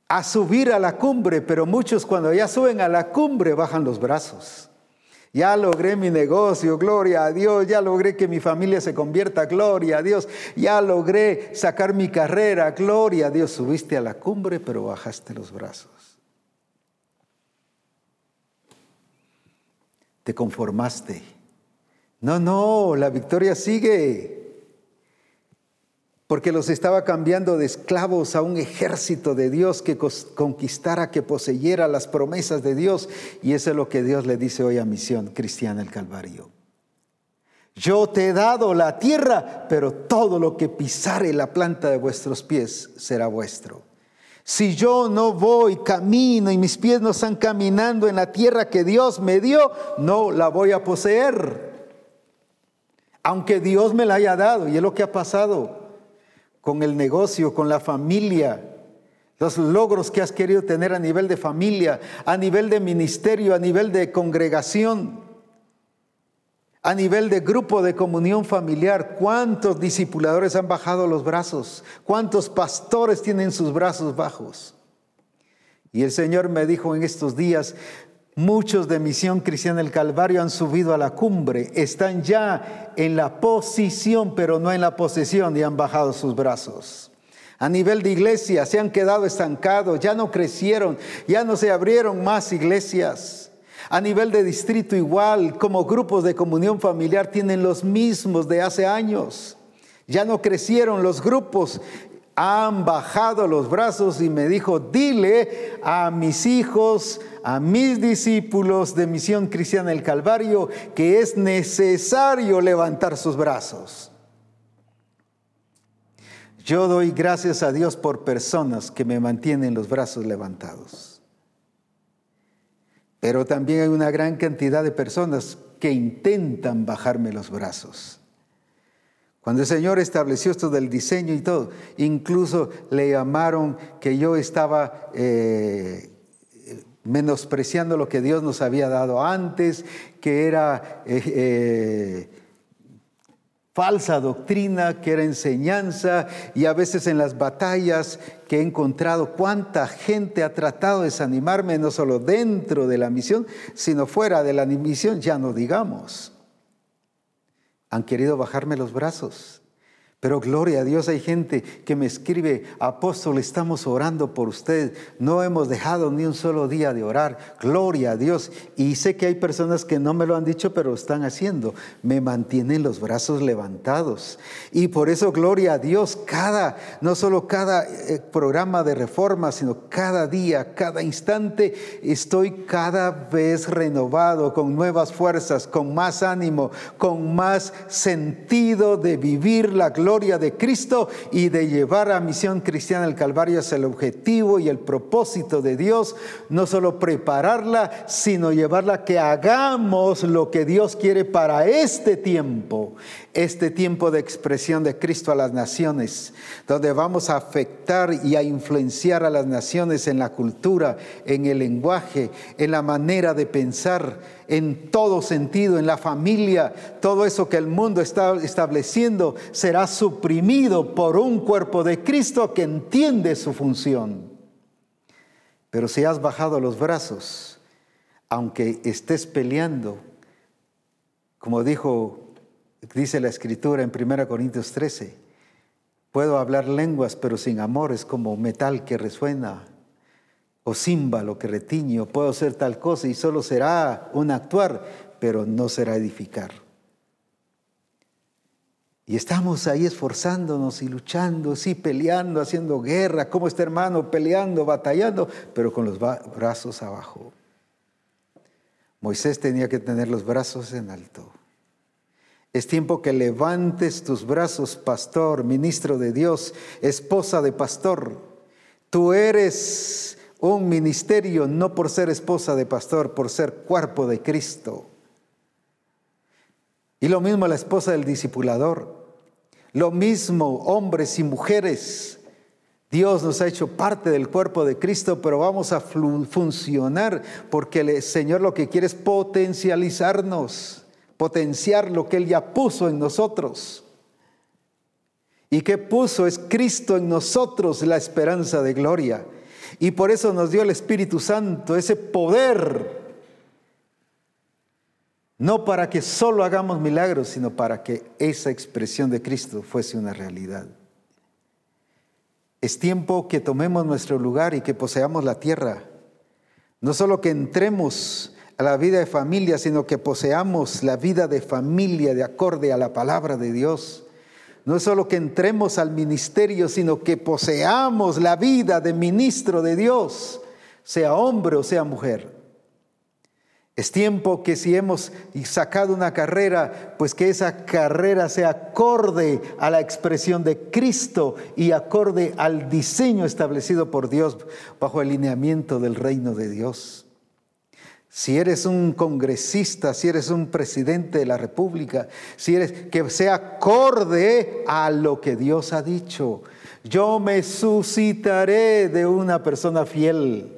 a subir a la cumbre, pero muchos cuando ya suben a la cumbre bajan los brazos. Ya logré mi negocio, gloria a Dios. Ya logré que mi familia se convierta, gloria a Dios. Ya logré sacar mi carrera, gloria a Dios. Subiste a la cumbre, pero bajaste los brazos. Te conformaste. No, no, la victoria sigue porque los estaba cambiando de esclavos a un ejército de Dios que conquistara, que poseyera las promesas de Dios. Y eso es lo que Dios le dice hoy a Misión Cristiana el Calvario. Yo te he dado la tierra, pero todo lo que pisare la planta de vuestros pies será vuestro. Si yo no voy, camino y mis pies no están caminando en la tierra que Dios me dio, no la voy a poseer. Aunque Dios me la haya dado, y es lo que ha pasado con el negocio, con la familia, los logros que has querido tener a nivel de familia, a nivel de ministerio, a nivel de congregación, a nivel de grupo de comunión familiar. ¿Cuántos discipuladores han bajado los brazos? ¿Cuántos pastores tienen sus brazos bajos? Y el Señor me dijo en estos días, Muchos de Misión Cristiana del Calvario han subido a la cumbre, están ya en la posición, pero no en la posesión, y han bajado sus brazos. A nivel de iglesia se han quedado estancados, ya no crecieron, ya no se abrieron más iglesias. A nivel de distrito igual, como grupos de comunión familiar tienen los mismos de hace años. Ya no crecieron los grupos, han bajado los brazos y me dijo, dile a mis hijos, a mis discípulos de Misión Cristiana del Calvario, que es necesario levantar sus brazos. Yo doy gracias a Dios por personas que me mantienen los brazos levantados. Pero también hay una gran cantidad de personas que intentan bajarme los brazos. Cuando el Señor estableció esto del diseño y todo, incluso le llamaron que yo estaba eh, menospreciando lo que Dios nos había dado antes, que era eh, eh, falsa doctrina, que era enseñanza, y a veces en las batallas que he encontrado, cuánta gente ha tratado de desanimarme, no solo dentro de la misión, sino fuera de la misión, ya no digamos han querido bajarme los brazos. Pero gloria a Dios, hay gente que me escribe, apóstol, estamos orando por usted. No hemos dejado ni un solo día de orar. Gloria a Dios. Y sé que hay personas que no me lo han dicho, pero lo están haciendo. Me mantienen los brazos levantados. Y por eso, gloria a Dios, cada, no solo cada eh, programa de reforma, sino cada día, cada instante, estoy cada vez renovado, con nuevas fuerzas, con más ánimo, con más sentido de vivir la gloria de Cristo y de llevar a Misión Cristiana al Calvario es el objetivo y el propósito de Dios, no solo prepararla, sino llevarla que hagamos lo que Dios quiere para este tiempo, este tiempo de expresión de Cristo a las naciones, donde vamos a afectar y a influenciar a las naciones en la cultura, en el lenguaje, en la manera de pensar, en todo sentido, en la familia, todo eso que el mundo está estableciendo será suprimido por un cuerpo de Cristo que entiende su función. Pero si has bajado los brazos, aunque estés peleando, como dijo, dice la escritura en 1 Corintios 13, puedo hablar lenguas, pero sin amor es como metal que resuena o címbalo que retiño, puedo hacer tal cosa y solo será un actuar, pero no será edificar. Y estamos ahí esforzándonos y luchando, sí, peleando, haciendo guerra, como este hermano, peleando, batallando, pero con los brazos abajo. Moisés tenía que tener los brazos en alto. Es tiempo que levantes tus brazos, pastor, ministro de Dios, esposa de pastor. Tú eres un ministerio no por ser esposa de pastor, por ser cuerpo de Cristo. Y lo mismo la esposa del discipulador. Lo mismo hombres y mujeres Dios nos ha hecho parte del cuerpo de Cristo, pero vamos a funcionar porque el Señor lo que quiere es potencializarnos, potenciar lo que Él ya puso en nosotros. ¿Y qué puso? Es Cristo en nosotros la esperanza de gloria. Y por eso nos dio el Espíritu Santo, ese poder. No para que solo hagamos milagros, sino para que esa expresión de Cristo fuese una realidad. Es tiempo que tomemos nuestro lugar y que poseamos la tierra. No solo que entremos a la vida de familia, sino que poseamos la vida de familia de acorde a la palabra de Dios. No solo que entremos al ministerio, sino que poseamos la vida de ministro de Dios, sea hombre o sea mujer. Es tiempo que si hemos sacado una carrera, pues que esa carrera sea acorde a la expresión de Cristo y acorde al diseño establecido por Dios bajo el lineamiento del reino de Dios. Si eres un congresista, si eres un presidente de la República, si eres que sea acorde a lo que Dios ha dicho. Yo me suscitaré de una persona fiel.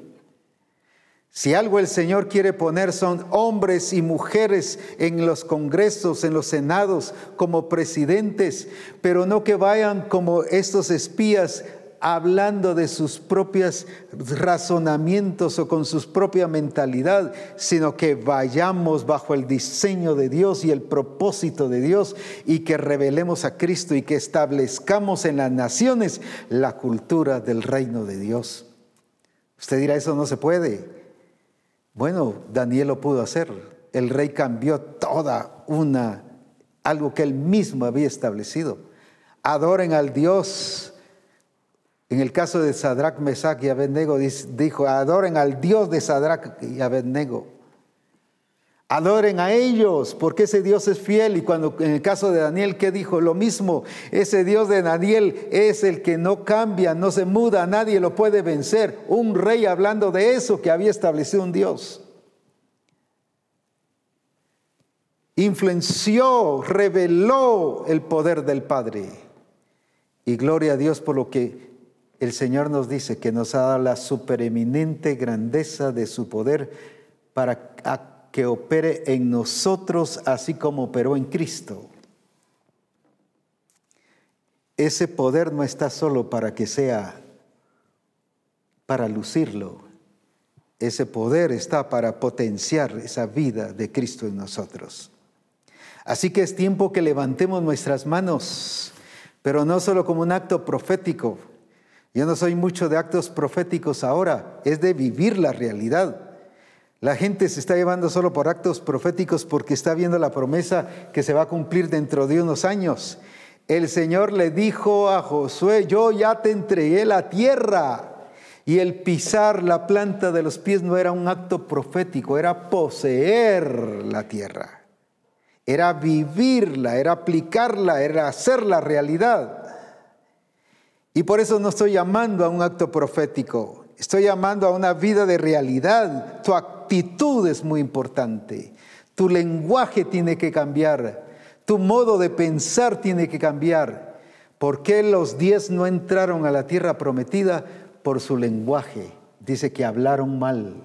Si algo el Señor quiere poner son hombres y mujeres en los congresos, en los senados, como presidentes, pero no que vayan como estos espías hablando de sus propios razonamientos o con su propia mentalidad, sino que vayamos bajo el diseño de Dios y el propósito de Dios y que revelemos a Cristo y que establezcamos en las naciones la cultura del reino de Dios. Usted dirá, eso no se puede. Bueno, Daniel lo pudo hacer. El rey cambió toda una, algo que él mismo había establecido. Adoren al Dios en el caso de Sadrach, Mesach y Abednego, dijo, adoren al Dios de Sadrach y Abednego. Adoren a ellos, porque ese Dios es fiel. Y cuando en el caso de Daniel, ¿qué dijo? Lo mismo, ese Dios de Daniel es el que no cambia, no se muda, nadie lo puede vencer. Un rey hablando de eso que había establecido un Dios. Influenció, reveló el poder del Padre. Y gloria a Dios por lo que el Señor nos dice que nos ha dado la supereminente grandeza de su poder para que opere en nosotros así como operó en Cristo. Ese poder no está solo para que sea para lucirlo. Ese poder está para potenciar esa vida de Cristo en nosotros. Así que es tiempo que levantemos nuestras manos, pero no solo como un acto profético, yo no soy mucho de actos proféticos ahora, es de vivir la realidad. La gente se está llevando solo por actos proféticos porque está viendo la promesa que se va a cumplir dentro de unos años. El Señor le dijo a Josué, yo ya te entregué la tierra. Y el pisar la planta de los pies no era un acto profético, era poseer la tierra. Era vivirla, era aplicarla, era hacer la realidad. Y por eso no estoy llamando a un acto profético, estoy llamando a una vida de realidad. Tu actitud es muy importante, tu lenguaje tiene que cambiar, tu modo de pensar tiene que cambiar. ¿Por qué los diez no entraron a la tierra prometida? Por su lenguaje. Dice que hablaron mal.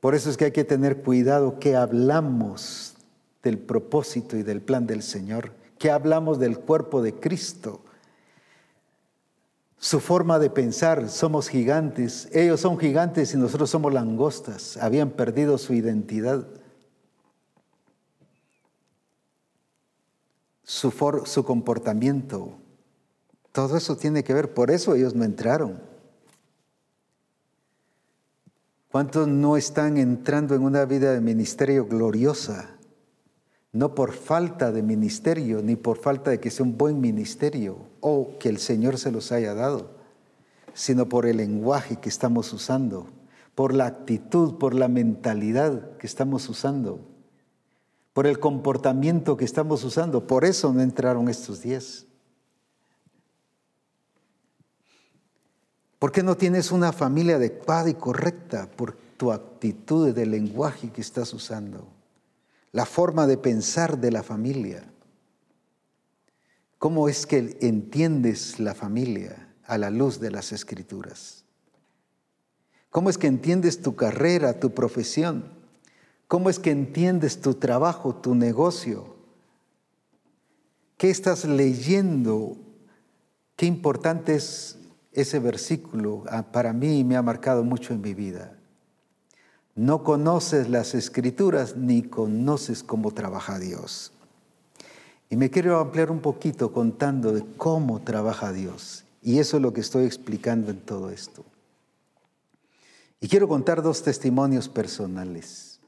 Por eso es que hay que tener cuidado que hablamos del propósito y del plan del Señor, que hablamos del cuerpo de Cristo su forma de pensar, somos gigantes, ellos son gigantes y nosotros somos langostas, habían perdido su identidad. Su, su comportamiento, todo eso tiene que ver, por eso ellos no entraron. ¿Cuántos no están entrando en una vida de ministerio gloriosa? No por falta de ministerio, ni por falta de que sea un buen ministerio o que el Señor se los haya dado, sino por el lenguaje que estamos usando, por la actitud, por la mentalidad que estamos usando, por el comportamiento que estamos usando. Por eso no entraron estos diez. ¿Por qué no tienes una familia adecuada y correcta por tu actitud del lenguaje que estás usando? La forma de pensar de la familia. ¿Cómo es que entiendes la familia? a la luz de las escrituras? ¿Cómo es que entiendes tu carrera, tu profesión? ¿Cómo es que entiendes tu trabajo, tu negocio? ¿Qué estás leyendo? Qué importante es ese versículo. Ah, para mí me ha marcado mucho en mi vida. No conoces las escrituras ni conoces cómo trabaja Dios. Y me quiero ampliar un poquito contando de cómo trabaja Dios. Y eso es lo que estoy explicando en todo esto. Y quiero contar dos testimonios personales.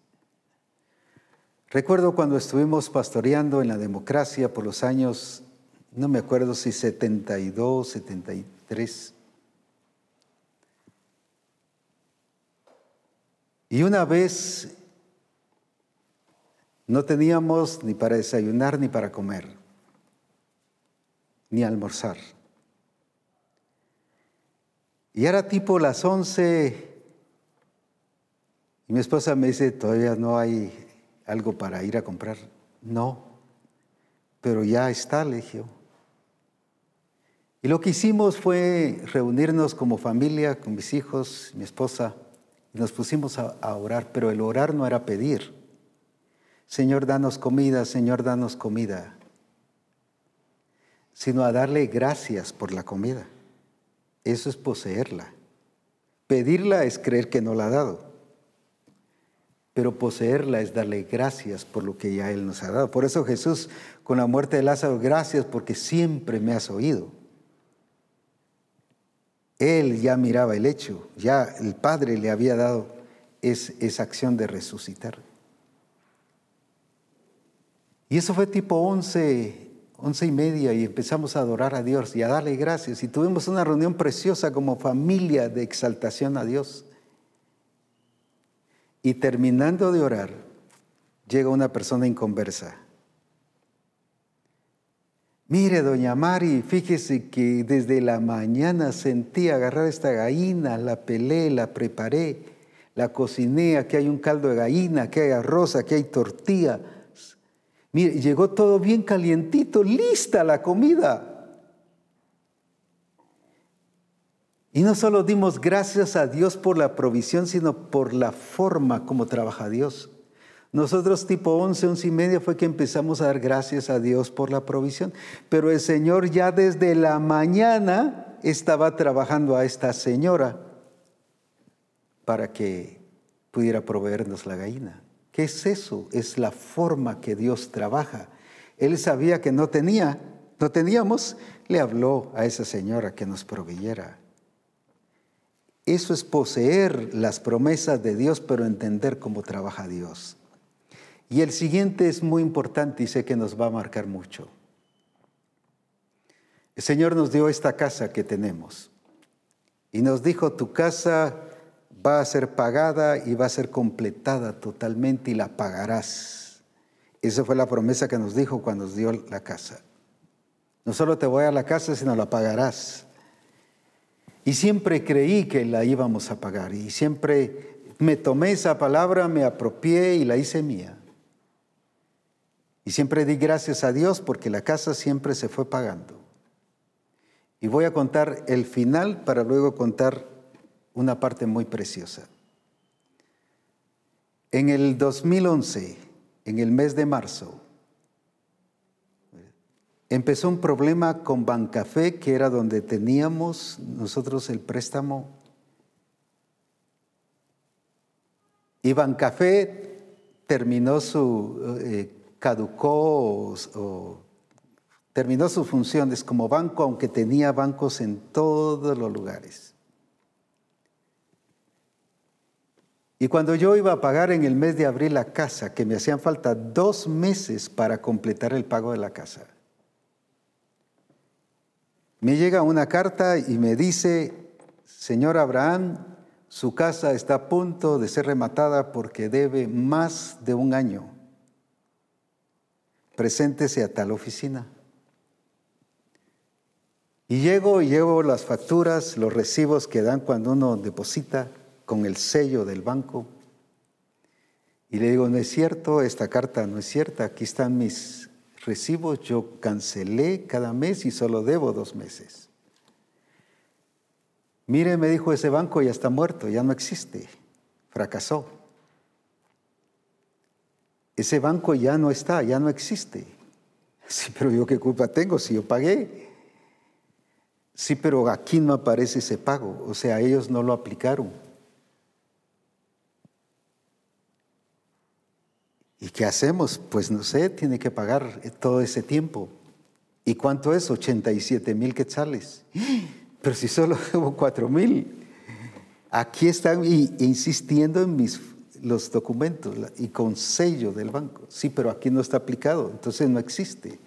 Recuerdo cuando estuvimos pastoreando en la democracia por los años, no me acuerdo si 72, 73. Y una vez no teníamos ni para desayunar ni para comer, ni almorzar. Y era tipo las once y mi esposa me dice, todavía no hay algo para ir a comprar. No, pero ya está, Legio. Y lo que hicimos fue reunirnos como familia, con mis hijos, mi esposa, y nos pusimos a, a orar, pero el orar no era pedir. Señor, danos comida, Señor, danos comida, sino a darle gracias por la comida. Eso es poseerla. Pedirla es creer que no la ha dado pero poseerla es darle gracias por lo que ya Él nos ha dado. Por eso Jesús, con la muerte de Lázaro, gracias porque siempre me has oído. Él ya miraba el hecho, ya el Padre le había dado esa acción de resucitar. Y eso fue tipo once, once y media y empezamos a adorar a Dios y a darle gracias. Y tuvimos una reunión preciosa como familia de exaltación a Dios. Y terminando de orar, llega una persona inconversa. Mire, doña Mari, fíjese que desde la mañana sentí agarrar esta gallina, la pelé, la preparé, la cociné, aquí hay un caldo de gallina, aquí hay arroz, aquí hay tortilla. Mire, llegó todo bien calientito, lista la comida. Y no solo dimos gracias a Dios por la provisión, sino por la forma como trabaja Dios. Nosotros tipo 11, 11 y media fue que empezamos a dar gracias a Dios por la provisión. Pero el Señor ya desde la mañana estaba trabajando a esta señora para que pudiera proveernos la gallina. ¿Qué es eso? Es la forma que Dios trabaja. Él sabía que no tenía, no teníamos, le habló a esa señora que nos proveyera. Eso es poseer las promesas de Dios, pero entender cómo trabaja Dios. Y el siguiente es muy importante y sé que nos va a marcar mucho. El Señor nos dio esta casa que tenemos y nos dijo, tu casa va a ser pagada y va a ser completada totalmente y la pagarás. Esa fue la promesa que nos dijo cuando nos dio la casa. No solo te voy a la casa, sino la pagarás. Y siempre creí que la íbamos a pagar y siempre me tomé esa palabra, me apropié y la hice mía. Y siempre di gracias a Dios porque la casa siempre se fue pagando. Y voy a contar el final para luego contar una parte muy preciosa. En el 2011, en el mes de marzo, empezó un problema con Bancafé, que era donde teníamos nosotros el préstamo. Y Bancafé terminó su, eh, caducó o, terminó sus funciones como banco, aunque tenía bancos en todos los lugares. Y cuando yo iba a pagar en el mes de abril la casa, que me hacían falta dos meses para completar el pago de la casa, me llega una carta y me dice, señor Abraham, su casa está a punto de ser rematada porque debe más de un año. Preséntese a tal oficina. Y llego y llevo las facturas, los recibos que dan cuando uno deposita con el sello del banco. Y le digo, no es cierto, esta carta no es cierta, aquí están mis recibo yo cancelé cada mes y solo debo dos meses. Mire, me dijo, ese banco ya está muerto, ya no existe, fracasó. Ese banco ya no está, ya no existe. Sí, pero yo qué culpa tengo si yo pagué. Sí, pero aquí no aparece ese pago, o sea, ellos no lo aplicaron. ¿Y qué hacemos? Pues no sé, tiene que pagar todo ese tiempo. ¿Y cuánto es? 87 mil quetzales. Pero si solo debo 4 mil. Aquí están insistiendo en mis, los documentos y con sello del banco. Sí, pero aquí no está aplicado, entonces no existe.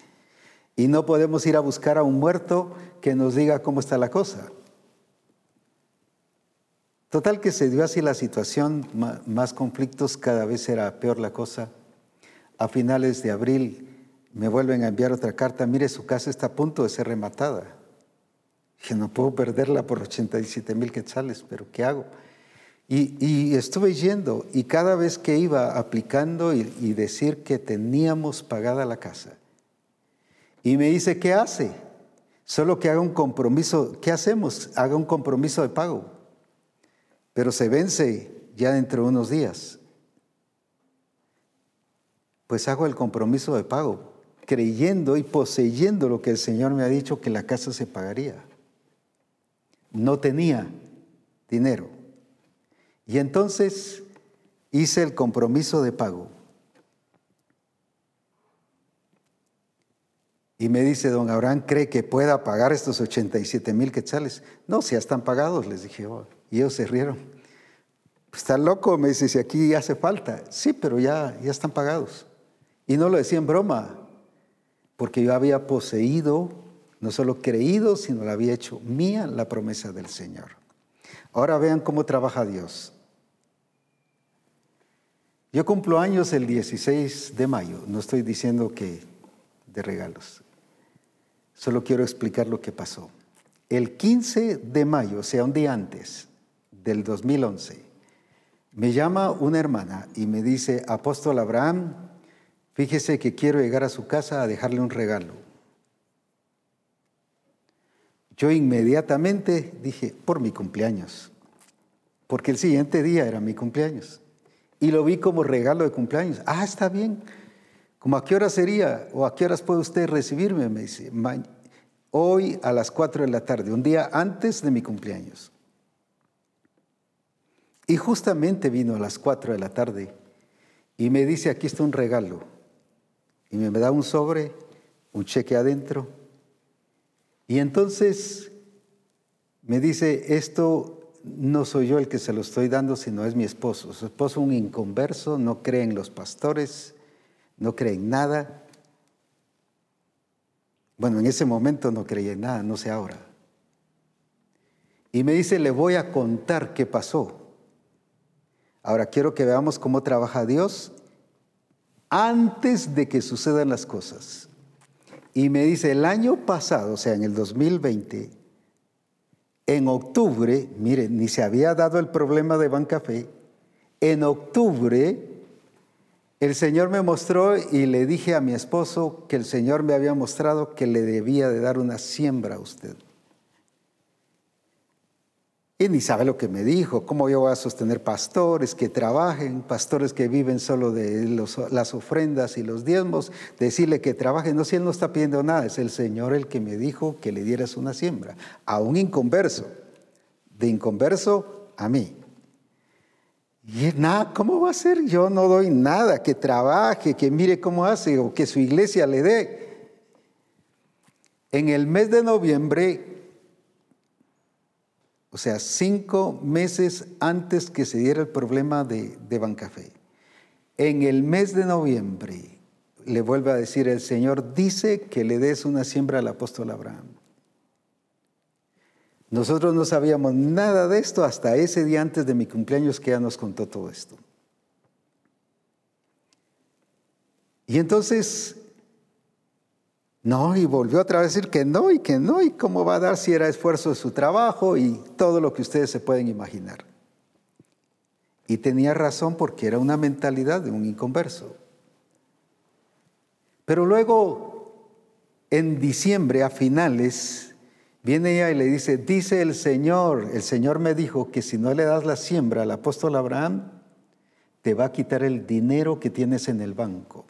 Y no podemos ir a buscar a un muerto que nos diga cómo está la cosa. Total que se dio así la situación, más conflictos, cada vez era peor la cosa. A finales de abril me vuelven a enviar otra carta, mire, su casa está a punto de ser rematada. Que no puedo perderla por 87 mil quetzales, pero ¿qué hago? Y, estuve yendo y cada vez que iba aplicando y, y decir que teníamos pagada la casa, y me dice, ¿qué hace? Solo que haga un compromiso, ¿qué hacemos? Haga un compromiso de pago, pero se vence ya dentro de unos días. Pues hago el compromiso de pago, creyendo y poseyendo lo que el Señor me ha dicho que la casa se pagaría. No tenía dinero. Y entonces hice el compromiso de pago. Y me dice, don Abraham, ¿cree que pueda pagar estos 87 mil quetzales? No, ya están pagados, les dije. Oh, y ellos se rieron. Pues está loco, me dice, si aquí hace falta. Sí, pero ya, ya están pagados. Y no lo decía en broma, porque yo había poseído, no solo creído, sino la había hecho mía la promesa del Señor. Ahora vean cómo trabaja Dios. Yo cumplo años el 16 de mayo, no estoy diciendo que de regalos. Solo quiero explicar lo que pasó. El 15 de mayo, o sea, un día antes del 2011, me llama una hermana y me dice, apóstol Abraham, fíjese que quiero llegar a su casa a dejarle un regalo. Yo inmediatamente dije, por mi cumpleaños, porque el siguiente día era mi cumpleaños. Y lo vi como regalo de cumpleaños. Ah, está bien. ¿Cómo a qué hora sería? ¿O a qué horas puede usted recibirme? Me dice, hoy a las 4 de la tarde, un día antes de mi cumpleaños. Y justamente vino a las 4 de la tarde y me dice, aquí está un regalo. Y me da un sobre, un cheque adentro. Y entonces me dice, esto no soy yo el que se lo estoy dando, sino es mi esposo. Su esposo un inconverso, no cree en los pastores, no cree en nada. Bueno, en ese momento no creía en nada, no sé ahora. Y me dice, le voy a contar qué pasó. Ahora quiero que veamos cómo trabaja Dios antes de que sucedan las cosas. Y me dice, el año pasado, o sea, en el 2020, en octubre, mire, ni se había dado el problema de Bancafé, en octubre el Señor me mostró y le dije a mi esposo que el Señor me había mostrado que le debía de dar una siembra a usted. Ni sabe lo que me dijo, cómo yo voy a sostener pastores que trabajen, pastores que viven solo de las ofrendas y los diezmos, decirle que trabajen. No, si él no está pidiendo nada, es el Señor el que me dijo que le dieras una siembra, a un inconverso, de inconverso a mí. Y nada, ¿cómo va a ser? Yo no doy nada, que trabaje, que mire cómo hace o que su iglesia le dé. En el mes de noviembre, o sea, cinco meses antes que se diera el problema de, de Bancafé, en el mes de noviembre, le vuelve a decir el Señor, dice que le des una siembra al apóstol Abraham. Nosotros no sabíamos nada de esto hasta ese día antes de mi cumpleaños que ya nos contó todo esto. Y entonces, no, y volvió otra vez a decir que no y que no, y cómo va a dar si era esfuerzo de su trabajo y todo lo que ustedes se pueden imaginar. Y tenía razón porque era una mentalidad de un inconverso. Pero luego, en diciembre, a finales, Viene ella y le dice, dice el Señor, el Señor me dijo que si no le das la siembra al apóstol Abraham, te va a quitar el dinero que tienes en el banco.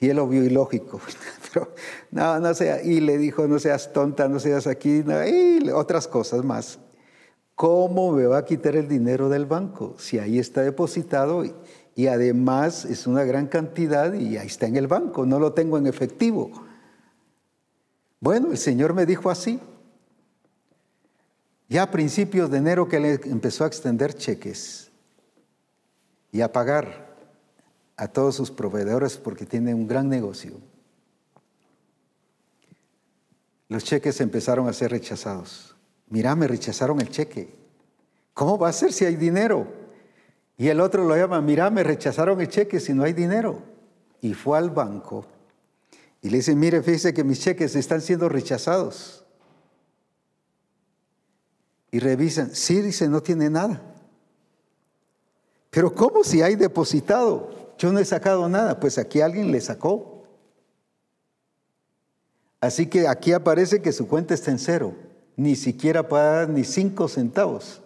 Y él lo vio ilógico, pero no, no sea, y le dijo, no seas tonta, no seas aquí, y otras cosas más. ¿Cómo me va a quitar el dinero del banco? Si ahí está depositado y, y además es una gran cantidad y ahí está en el banco, no lo tengo en efectivo. Bueno, el Señor me dijo así. Ya a principios de enero que le empezó a extender cheques y a pagar a todos sus proveedores porque tiene un gran negocio. Los cheques empezaron a ser rechazados. Mira, me rechazaron el cheque. ¿Cómo va a ser si hay dinero? Y el otro lo llama, mira, me rechazaron el cheque si no hay dinero. Y fue al banco y le dice, mire, fíjese que mis cheques están siendo rechazados. Y revisan, sí, dice, no tiene nada. Pero ¿cómo si hay depositado? Yo no he sacado nada, pues aquí alguien le sacó. Así que aquí aparece que su cuenta está en cero, ni siquiera para ni cinco centavos.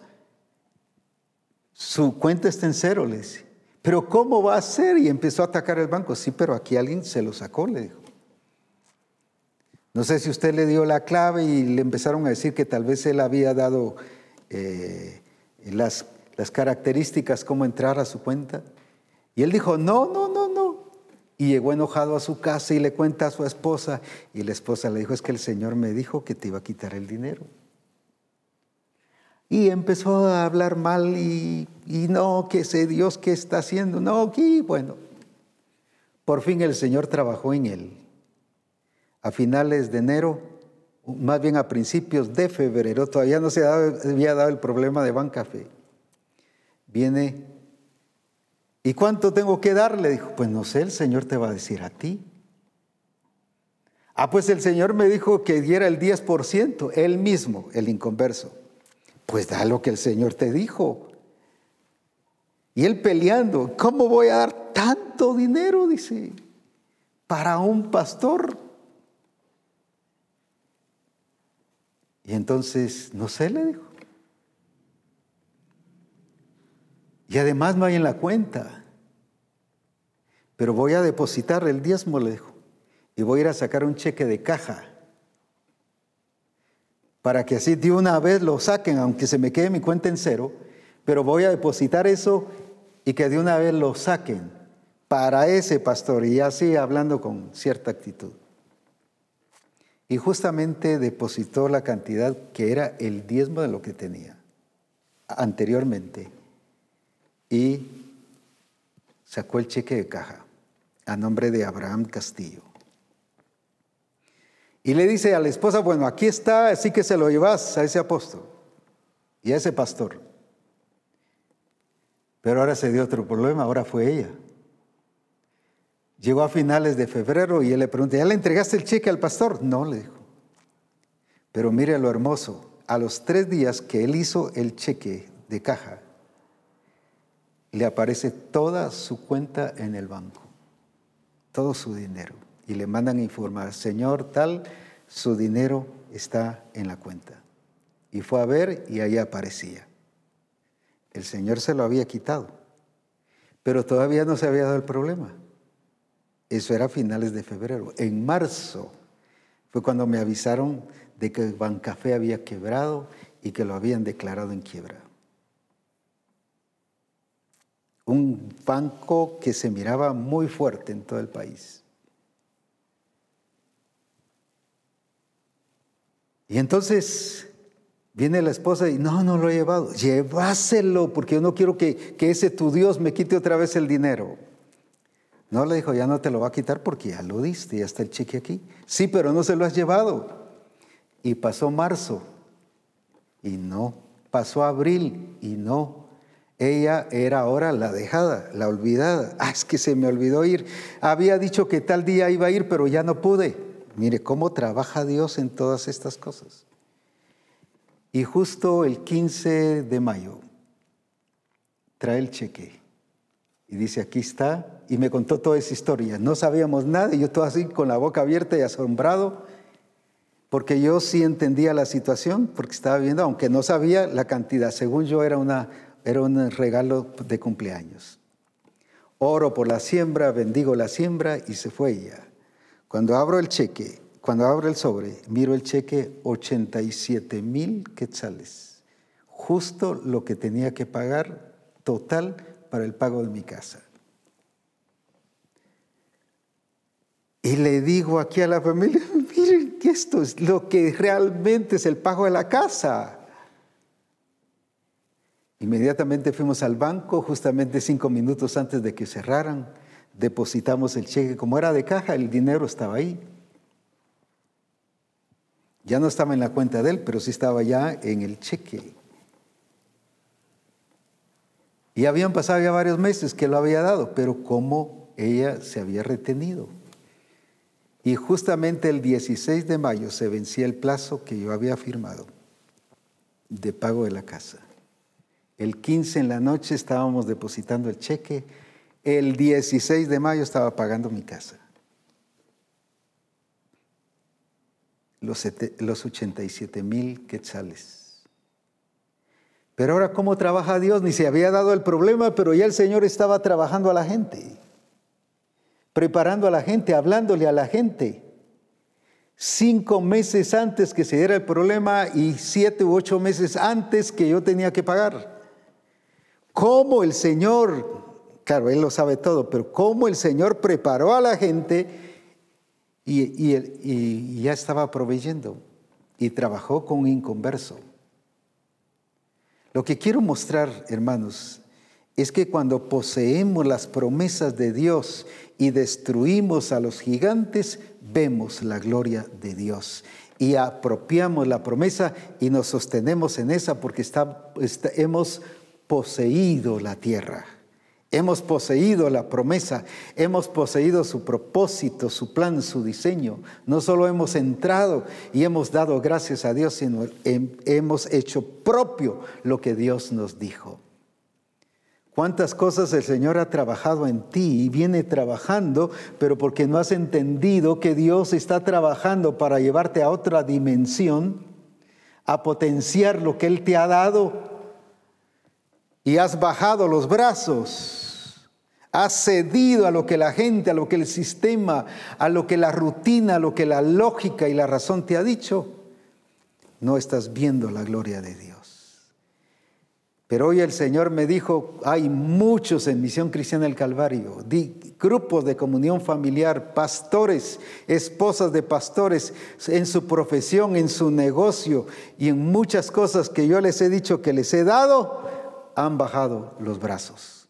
Su cuenta está en cero, le dice. Pero ¿cómo va a ser? Y empezó a atacar el banco. Sí, pero aquí alguien se lo sacó, le dijo. No sé si usted le dio la clave y le empezaron a decir que tal vez él había dado eh, las, las características, cómo entrar a su cuenta. Y él dijo, no, no, no, no. Y llegó enojado a su casa y le cuenta a su esposa. Y la esposa le dijo, es que el Señor me dijo que te iba a quitar el dinero. Y empezó a hablar mal y, y no, que sé Dios qué está haciendo. No, aquí, bueno. Por fin el Señor trabajó en él a finales de enero, más bien a principios de febrero, todavía no se había dado el problema de Bancafé. Viene, ¿y cuánto tengo que darle? Dijo, pues no sé, el Señor te va a decir a ti. Ah, pues el Señor me dijo que diera el 10%, él mismo, el inconverso. Pues da lo que el Señor te dijo. Y él peleando, ¿cómo voy a dar tanto dinero? Dice, para un pastor. Y entonces, no sé, le dijo. Y además no hay en la cuenta. Pero voy a depositar el diezmo, le dijo. Y voy a ir a sacar un cheque de caja. Para que así de una vez lo saquen, aunque se me quede mi cuenta en cero. Pero voy a depositar eso y que de una vez lo saquen para ese pastor. Y así hablando con cierta actitud y justamente depositó la cantidad que era el diezmo de lo que tenía anteriormente y sacó el cheque de caja a nombre de Abraham Castillo. Y le dice a la esposa, bueno, aquí está, así que se lo llevas a ese apóstol y a ese pastor. Pero ahora se dio otro problema, ahora fue ella. Llegó a finales de febrero y él le pregunta, ¿ya le entregaste el cheque al pastor? No, le dijo. Pero mire lo hermoso, a los tres días que él hizo el cheque de caja, le aparece toda su cuenta en el banco, todo su dinero. Y le mandan informar, Señor, tal, su dinero está en la cuenta. Y fue a ver y ahí aparecía. El Señor se lo había quitado, pero todavía no se había dado el problema. Eso era a finales de febrero. En marzo fue cuando me avisaron de que Bancafé había quebrado y que lo habían declarado en quiebra. Un banco que se miraba muy fuerte en todo el país. Y entonces viene la esposa y no, no lo he llevado. Llévaselo porque yo no quiero que, que ese tu Dios me quite otra vez el dinero. No, le dijo, ya no te lo va a quitar porque ya lo diste, ya está el cheque aquí. Sí, pero no se lo has llevado. Y pasó marzo y no. Pasó abril y no. Ella era ahora la dejada, la olvidada. Ah, es que se me olvidó ir. Había dicho que tal día iba a ir, pero ya no pude. Mire cómo trabaja Dios en todas estas cosas. Y justo el 15 de mayo trae el cheque y dice, aquí está, y me contó toda esa historia. No sabíamos nada, y yo todo así con la boca abierta y asombrado, porque yo sí entendía la situación, porque estaba viendo, aunque no sabía la cantidad, según yo era, una, era un regalo de cumpleaños. Oro por la siembra, bendigo la siembra y se fue ella. Cuando abro el cheque, cuando abro el sobre, miro el cheque 87 mil quetzales, justo lo que tenía que pagar total para el pago de mi casa. Y le digo aquí a la familia, miren que esto es lo que realmente es el pago de la casa. Inmediatamente fuimos al banco, justamente cinco minutos antes de que cerraran, depositamos el cheque. Como era de caja, el dinero estaba ahí. Ya no estaba en la cuenta de él, pero sí estaba ya en el cheque. Y habían pasado ya varios meses que lo había dado, pero como ella se había retenido. Y justamente el 16 de mayo se vencía el plazo que yo había firmado de pago de la casa. El 15 en la noche estábamos depositando el cheque. El 16 de mayo estaba pagando mi casa. Los, los 87 mil quetzales. Pero ahora, ¿cómo trabaja Dios? Ni se había dado el problema, pero ya el Señor estaba trabajando a la gente preparando a la gente, hablándole a la gente. Cinco meses antes que se diera el problema y siete u ocho meses antes que yo tenía que pagar. ¿Cómo el Señor, claro, Él lo sabe todo, pero cómo el Señor preparó a la gente y, ya estaba proveyendo y trabajó con un inconverso. Lo que quiero mostrar, hermanos, es que cuando poseemos las promesas de Dios y destruimos a los gigantes, vemos la gloria de Dios y apropiamos la promesa y nos sostenemos en esa porque hemos poseído la tierra. Hemos poseído la promesa, hemos poseído su propósito, su plan, su diseño. No solo hemos entrado y hemos dado gracias a Dios, sino hemos hecho propio lo que Dios nos dijo. Cuántas cosas el Señor ha trabajado en ti y viene trabajando, pero porque no has entendido que Dios está trabajando para llevarte a otra dimensión, a potenciar lo que Él te ha dado, y has bajado los brazos, has cedido a lo que la gente, a lo que el sistema, a lo que la rutina, a lo que la lógica y la razón te ha dicho, no estás viendo la gloria de Dios. Pero hoy el Señor me dijo, hay muchos en Misión Cristiana del Calvario, grupos de comunión familiar, pastores, esposas de pastores, en su profesión, en su negocio y en muchas cosas que yo les he dicho que les he dado, han bajado los brazos.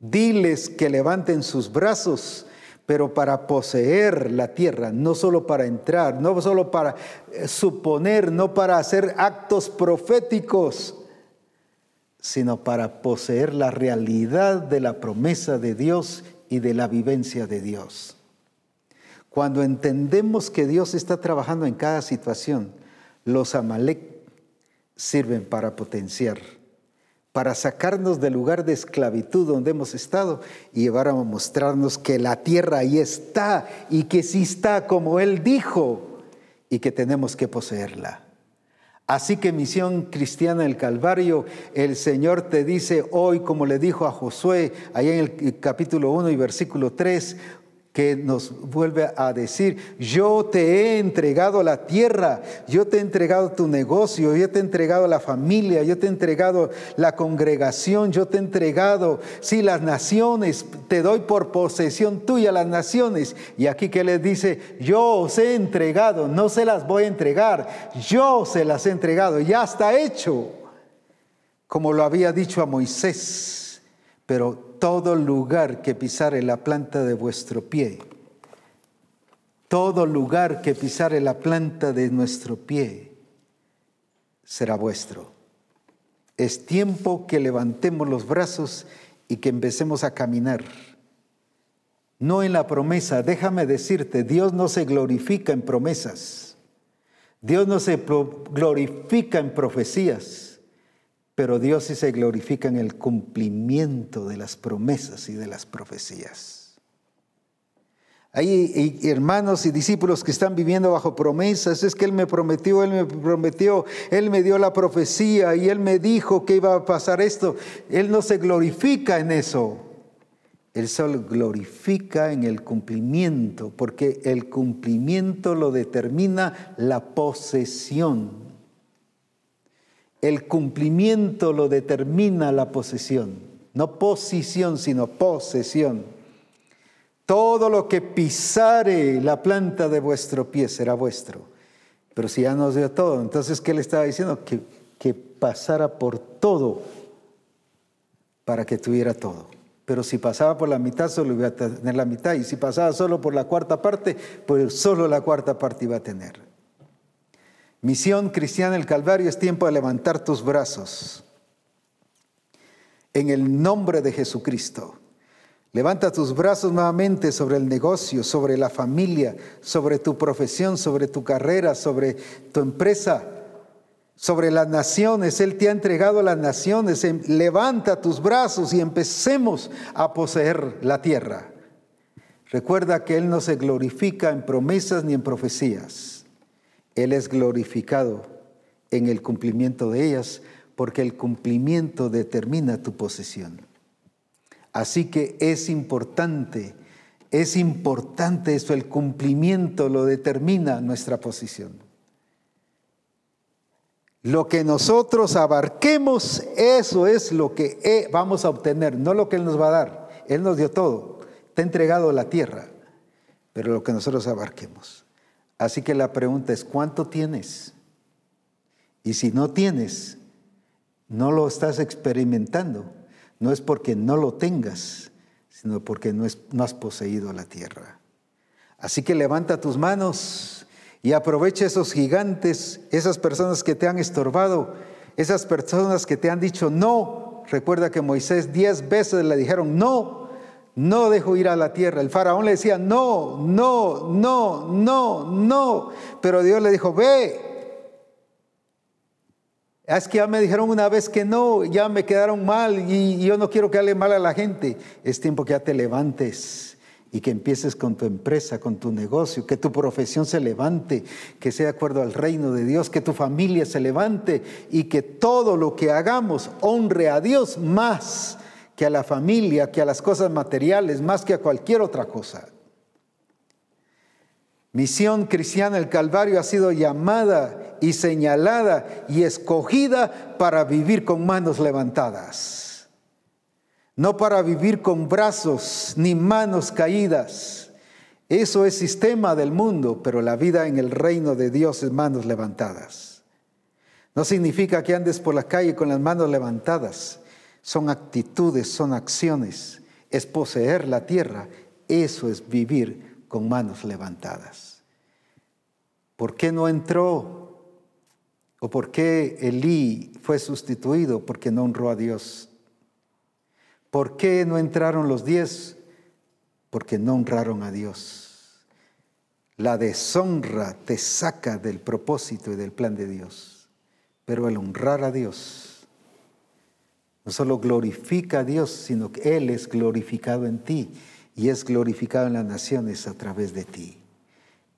Diles que levanten sus brazos, pero para poseer la tierra, no solo para entrar, no solo para eh, suponer, no para hacer actos proféticos sino para poseer la realidad de la promesa de Dios y de la vivencia de Dios. Cuando entendemos que Dios está trabajando en cada situación, los Amalek sirven para potenciar, para sacarnos del lugar de esclavitud donde hemos estado y llevar a mostrarnos que la tierra ahí está y que sí está como Él dijo y que tenemos que poseerla. Así que misión cristiana del Calvario, el Señor te dice hoy, como le dijo a Josué, allá en el capítulo 1 y versículo 3, que nos vuelve a decir, yo te he entregado la tierra, yo te he entregado tu negocio, yo te he entregado la familia, yo te he entregado la congregación, yo te he entregado, sí, las naciones, te doy por posesión tuya las naciones. Y aquí que les dice, yo os he entregado, no se las voy a entregar, yo se las he entregado, ya está hecho, como lo había dicho a Moisés, pero todo lugar que pisare la planta de vuestro pie, todo lugar que pisare la planta de nuestro pie será vuestro. Es tiempo que levantemos los brazos y que empecemos a caminar. No en la promesa, déjame decirte, Dios no se glorifica en promesas. Dios no se glorifica en profecías pero Dios sí se glorifica en el cumplimiento de las promesas y de las profecías. Hay hermanos y discípulos que están viviendo bajo promesas. Es que Él me prometió, Él me prometió, Él me dio la profecía y Él me dijo que iba a pasar esto. Él no se glorifica en eso. Él solo glorifica en el cumplimiento, porque el cumplimiento lo determina la posesión. El cumplimiento lo determina la posesión. No posición, sino posesión. Todo lo que pisare la planta de vuestro pie será vuestro. Pero si ya nos dio todo, entonces, ¿qué le estaba diciendo? Que, que pasara por todo para que tuviera todo. Pero si pasaba por la mitad, solo iba a tener la mitad. Y si pasaba solo por la cuarta parte, pues solo la cuarta parte iba a tener. Misión cristiana el Calvario es tiempo de levantar tus brazos en el nombre de Jesucristo. Levanta tus brazos nuevamente sobre el negocio, sobre la familia, sobre tu profesión, sobre tu carrera, sobre tu empresa, sobre las naciones. Él te ha entregado las naciones. Em, levanta tus brazos y empecemos a poseer la tierra. Recuerda que Él no se glorifica en promesas ni en profecías. Él es glorificado en el cumplimiento de ellas porque el cumplimiento determina tu posesión. Así que es importante, es importante esto, el cumplimiento lo determina nuestra posición. Lo que nosotros abarquemos, eso es lo que eh, vamos a obtener, no lo que Él nos va a dar. Él nos dio todo, te ha entregado la tierra, pero lo que nosotros abarquemos. Así que la pregunta es, ¿cuánto tienes? Y si no tienes, no lo estás experimentando no es porque no lo tengas, sino porque no, has poseído la tierra. Así que levanta tus manos y aprovecha esos gigantes, esas personas que te han estorbado, esas personas que te han dicho no. Recuerda que Moisés diez veces le dijeron no, no dejo ir a la tierra. El faraón le decía no, no, no, no, no. Pero Dios le dijo, ve, es que ya me dijeron una vez que no, ya me quedaron mal y yo no quiero que hable mal a la gente. Es tiempo que ya te levantes y que empieces con tu empresa, con tu negocio, que tu profesión se levante, que sea de acuerdo al reino de Dios, que tu familia se levante y que todo lo que hagamos honre a Dios más que a la familia, que a las cosas materiales, más que a cualquier otra cosa. Misión cristiana el Calvario ha sido llamada y señalada y escogida para vivir con manos levantadas, no para vivir con brazos ni manos caídas. Eso es sistema del mundo, pero la vida en el reino de Dios es manos levantadas. No significa que andes por la calle con las manos levantadas. Son actitudes, son acciones. Es poseer la tierra. Eso es vivir con manos levantadas. ¿Por qué no entró? ¿O por qué Elí fue sustituido? Porque no honró a Dios. ¿Por qué no entraron los diez? Porque no honraron a Dios. La deshonra te saca del propósito y del plan de Dios. Pero el honrar a Dios no solo glorifica a Dios, sino que Él es glorificado en ti y es glorificado en las naciones a través de ti.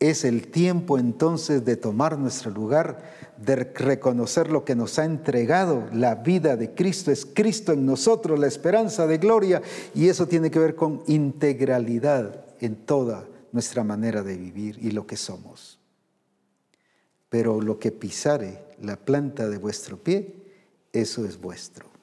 Es el tiempo entonces de tomar nuestro lugar, de reconocer lo que nos ha entregado la vida de Cristo. Es Cristo en nosotros, la esperanza de gloria, y eso tiene que ver con integralidad en toda nuestra manera de vivir y lo que somos. Pero lo que pisare la planta de vuestro pie, eso es vuestro.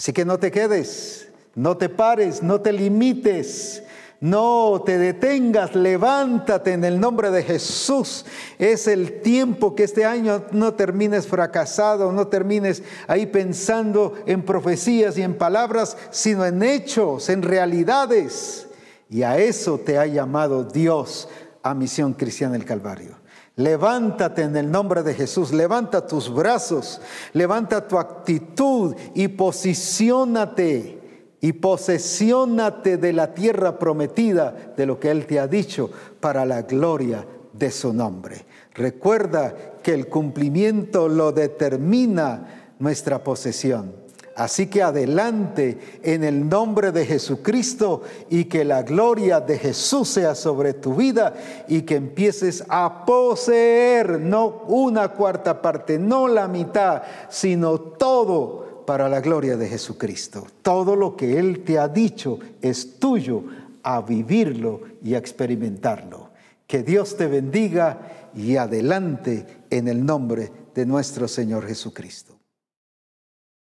Así que no te quedes no te pares, no te limites, no te detengas, levántate en el nombre de Jesús. Es el tiempo que este año no termines fracasado, no termines ahí pensando en profecías y en palabras, sino en hechos, en realidades. Y a eso te ha llamado Dios a Misión Cristiana del Calvario. Levántate en el nombre de Jesús, levanta tus brazos, levanta tu actitud y posiciónate y posesiónate de la tierra prometida, de lo que Él te ha dicho, para la gloria de su nombre. Recuerda que el cumplimiento lo determina nuestra posesión. Así que adelante en el nombre de Jesucristo y que la gloria de Jesús sea sobre tu vida y que empieces a poseer no una cuarta parte, no la mitad, sino todo para la gloria de Jesucristo. Todo lo que Él te ha dicho es tuyo a vivirlo y a experimentarlo. Que Dios te bendiga y adelante en el nombre de nuestro Señor Jesucristo.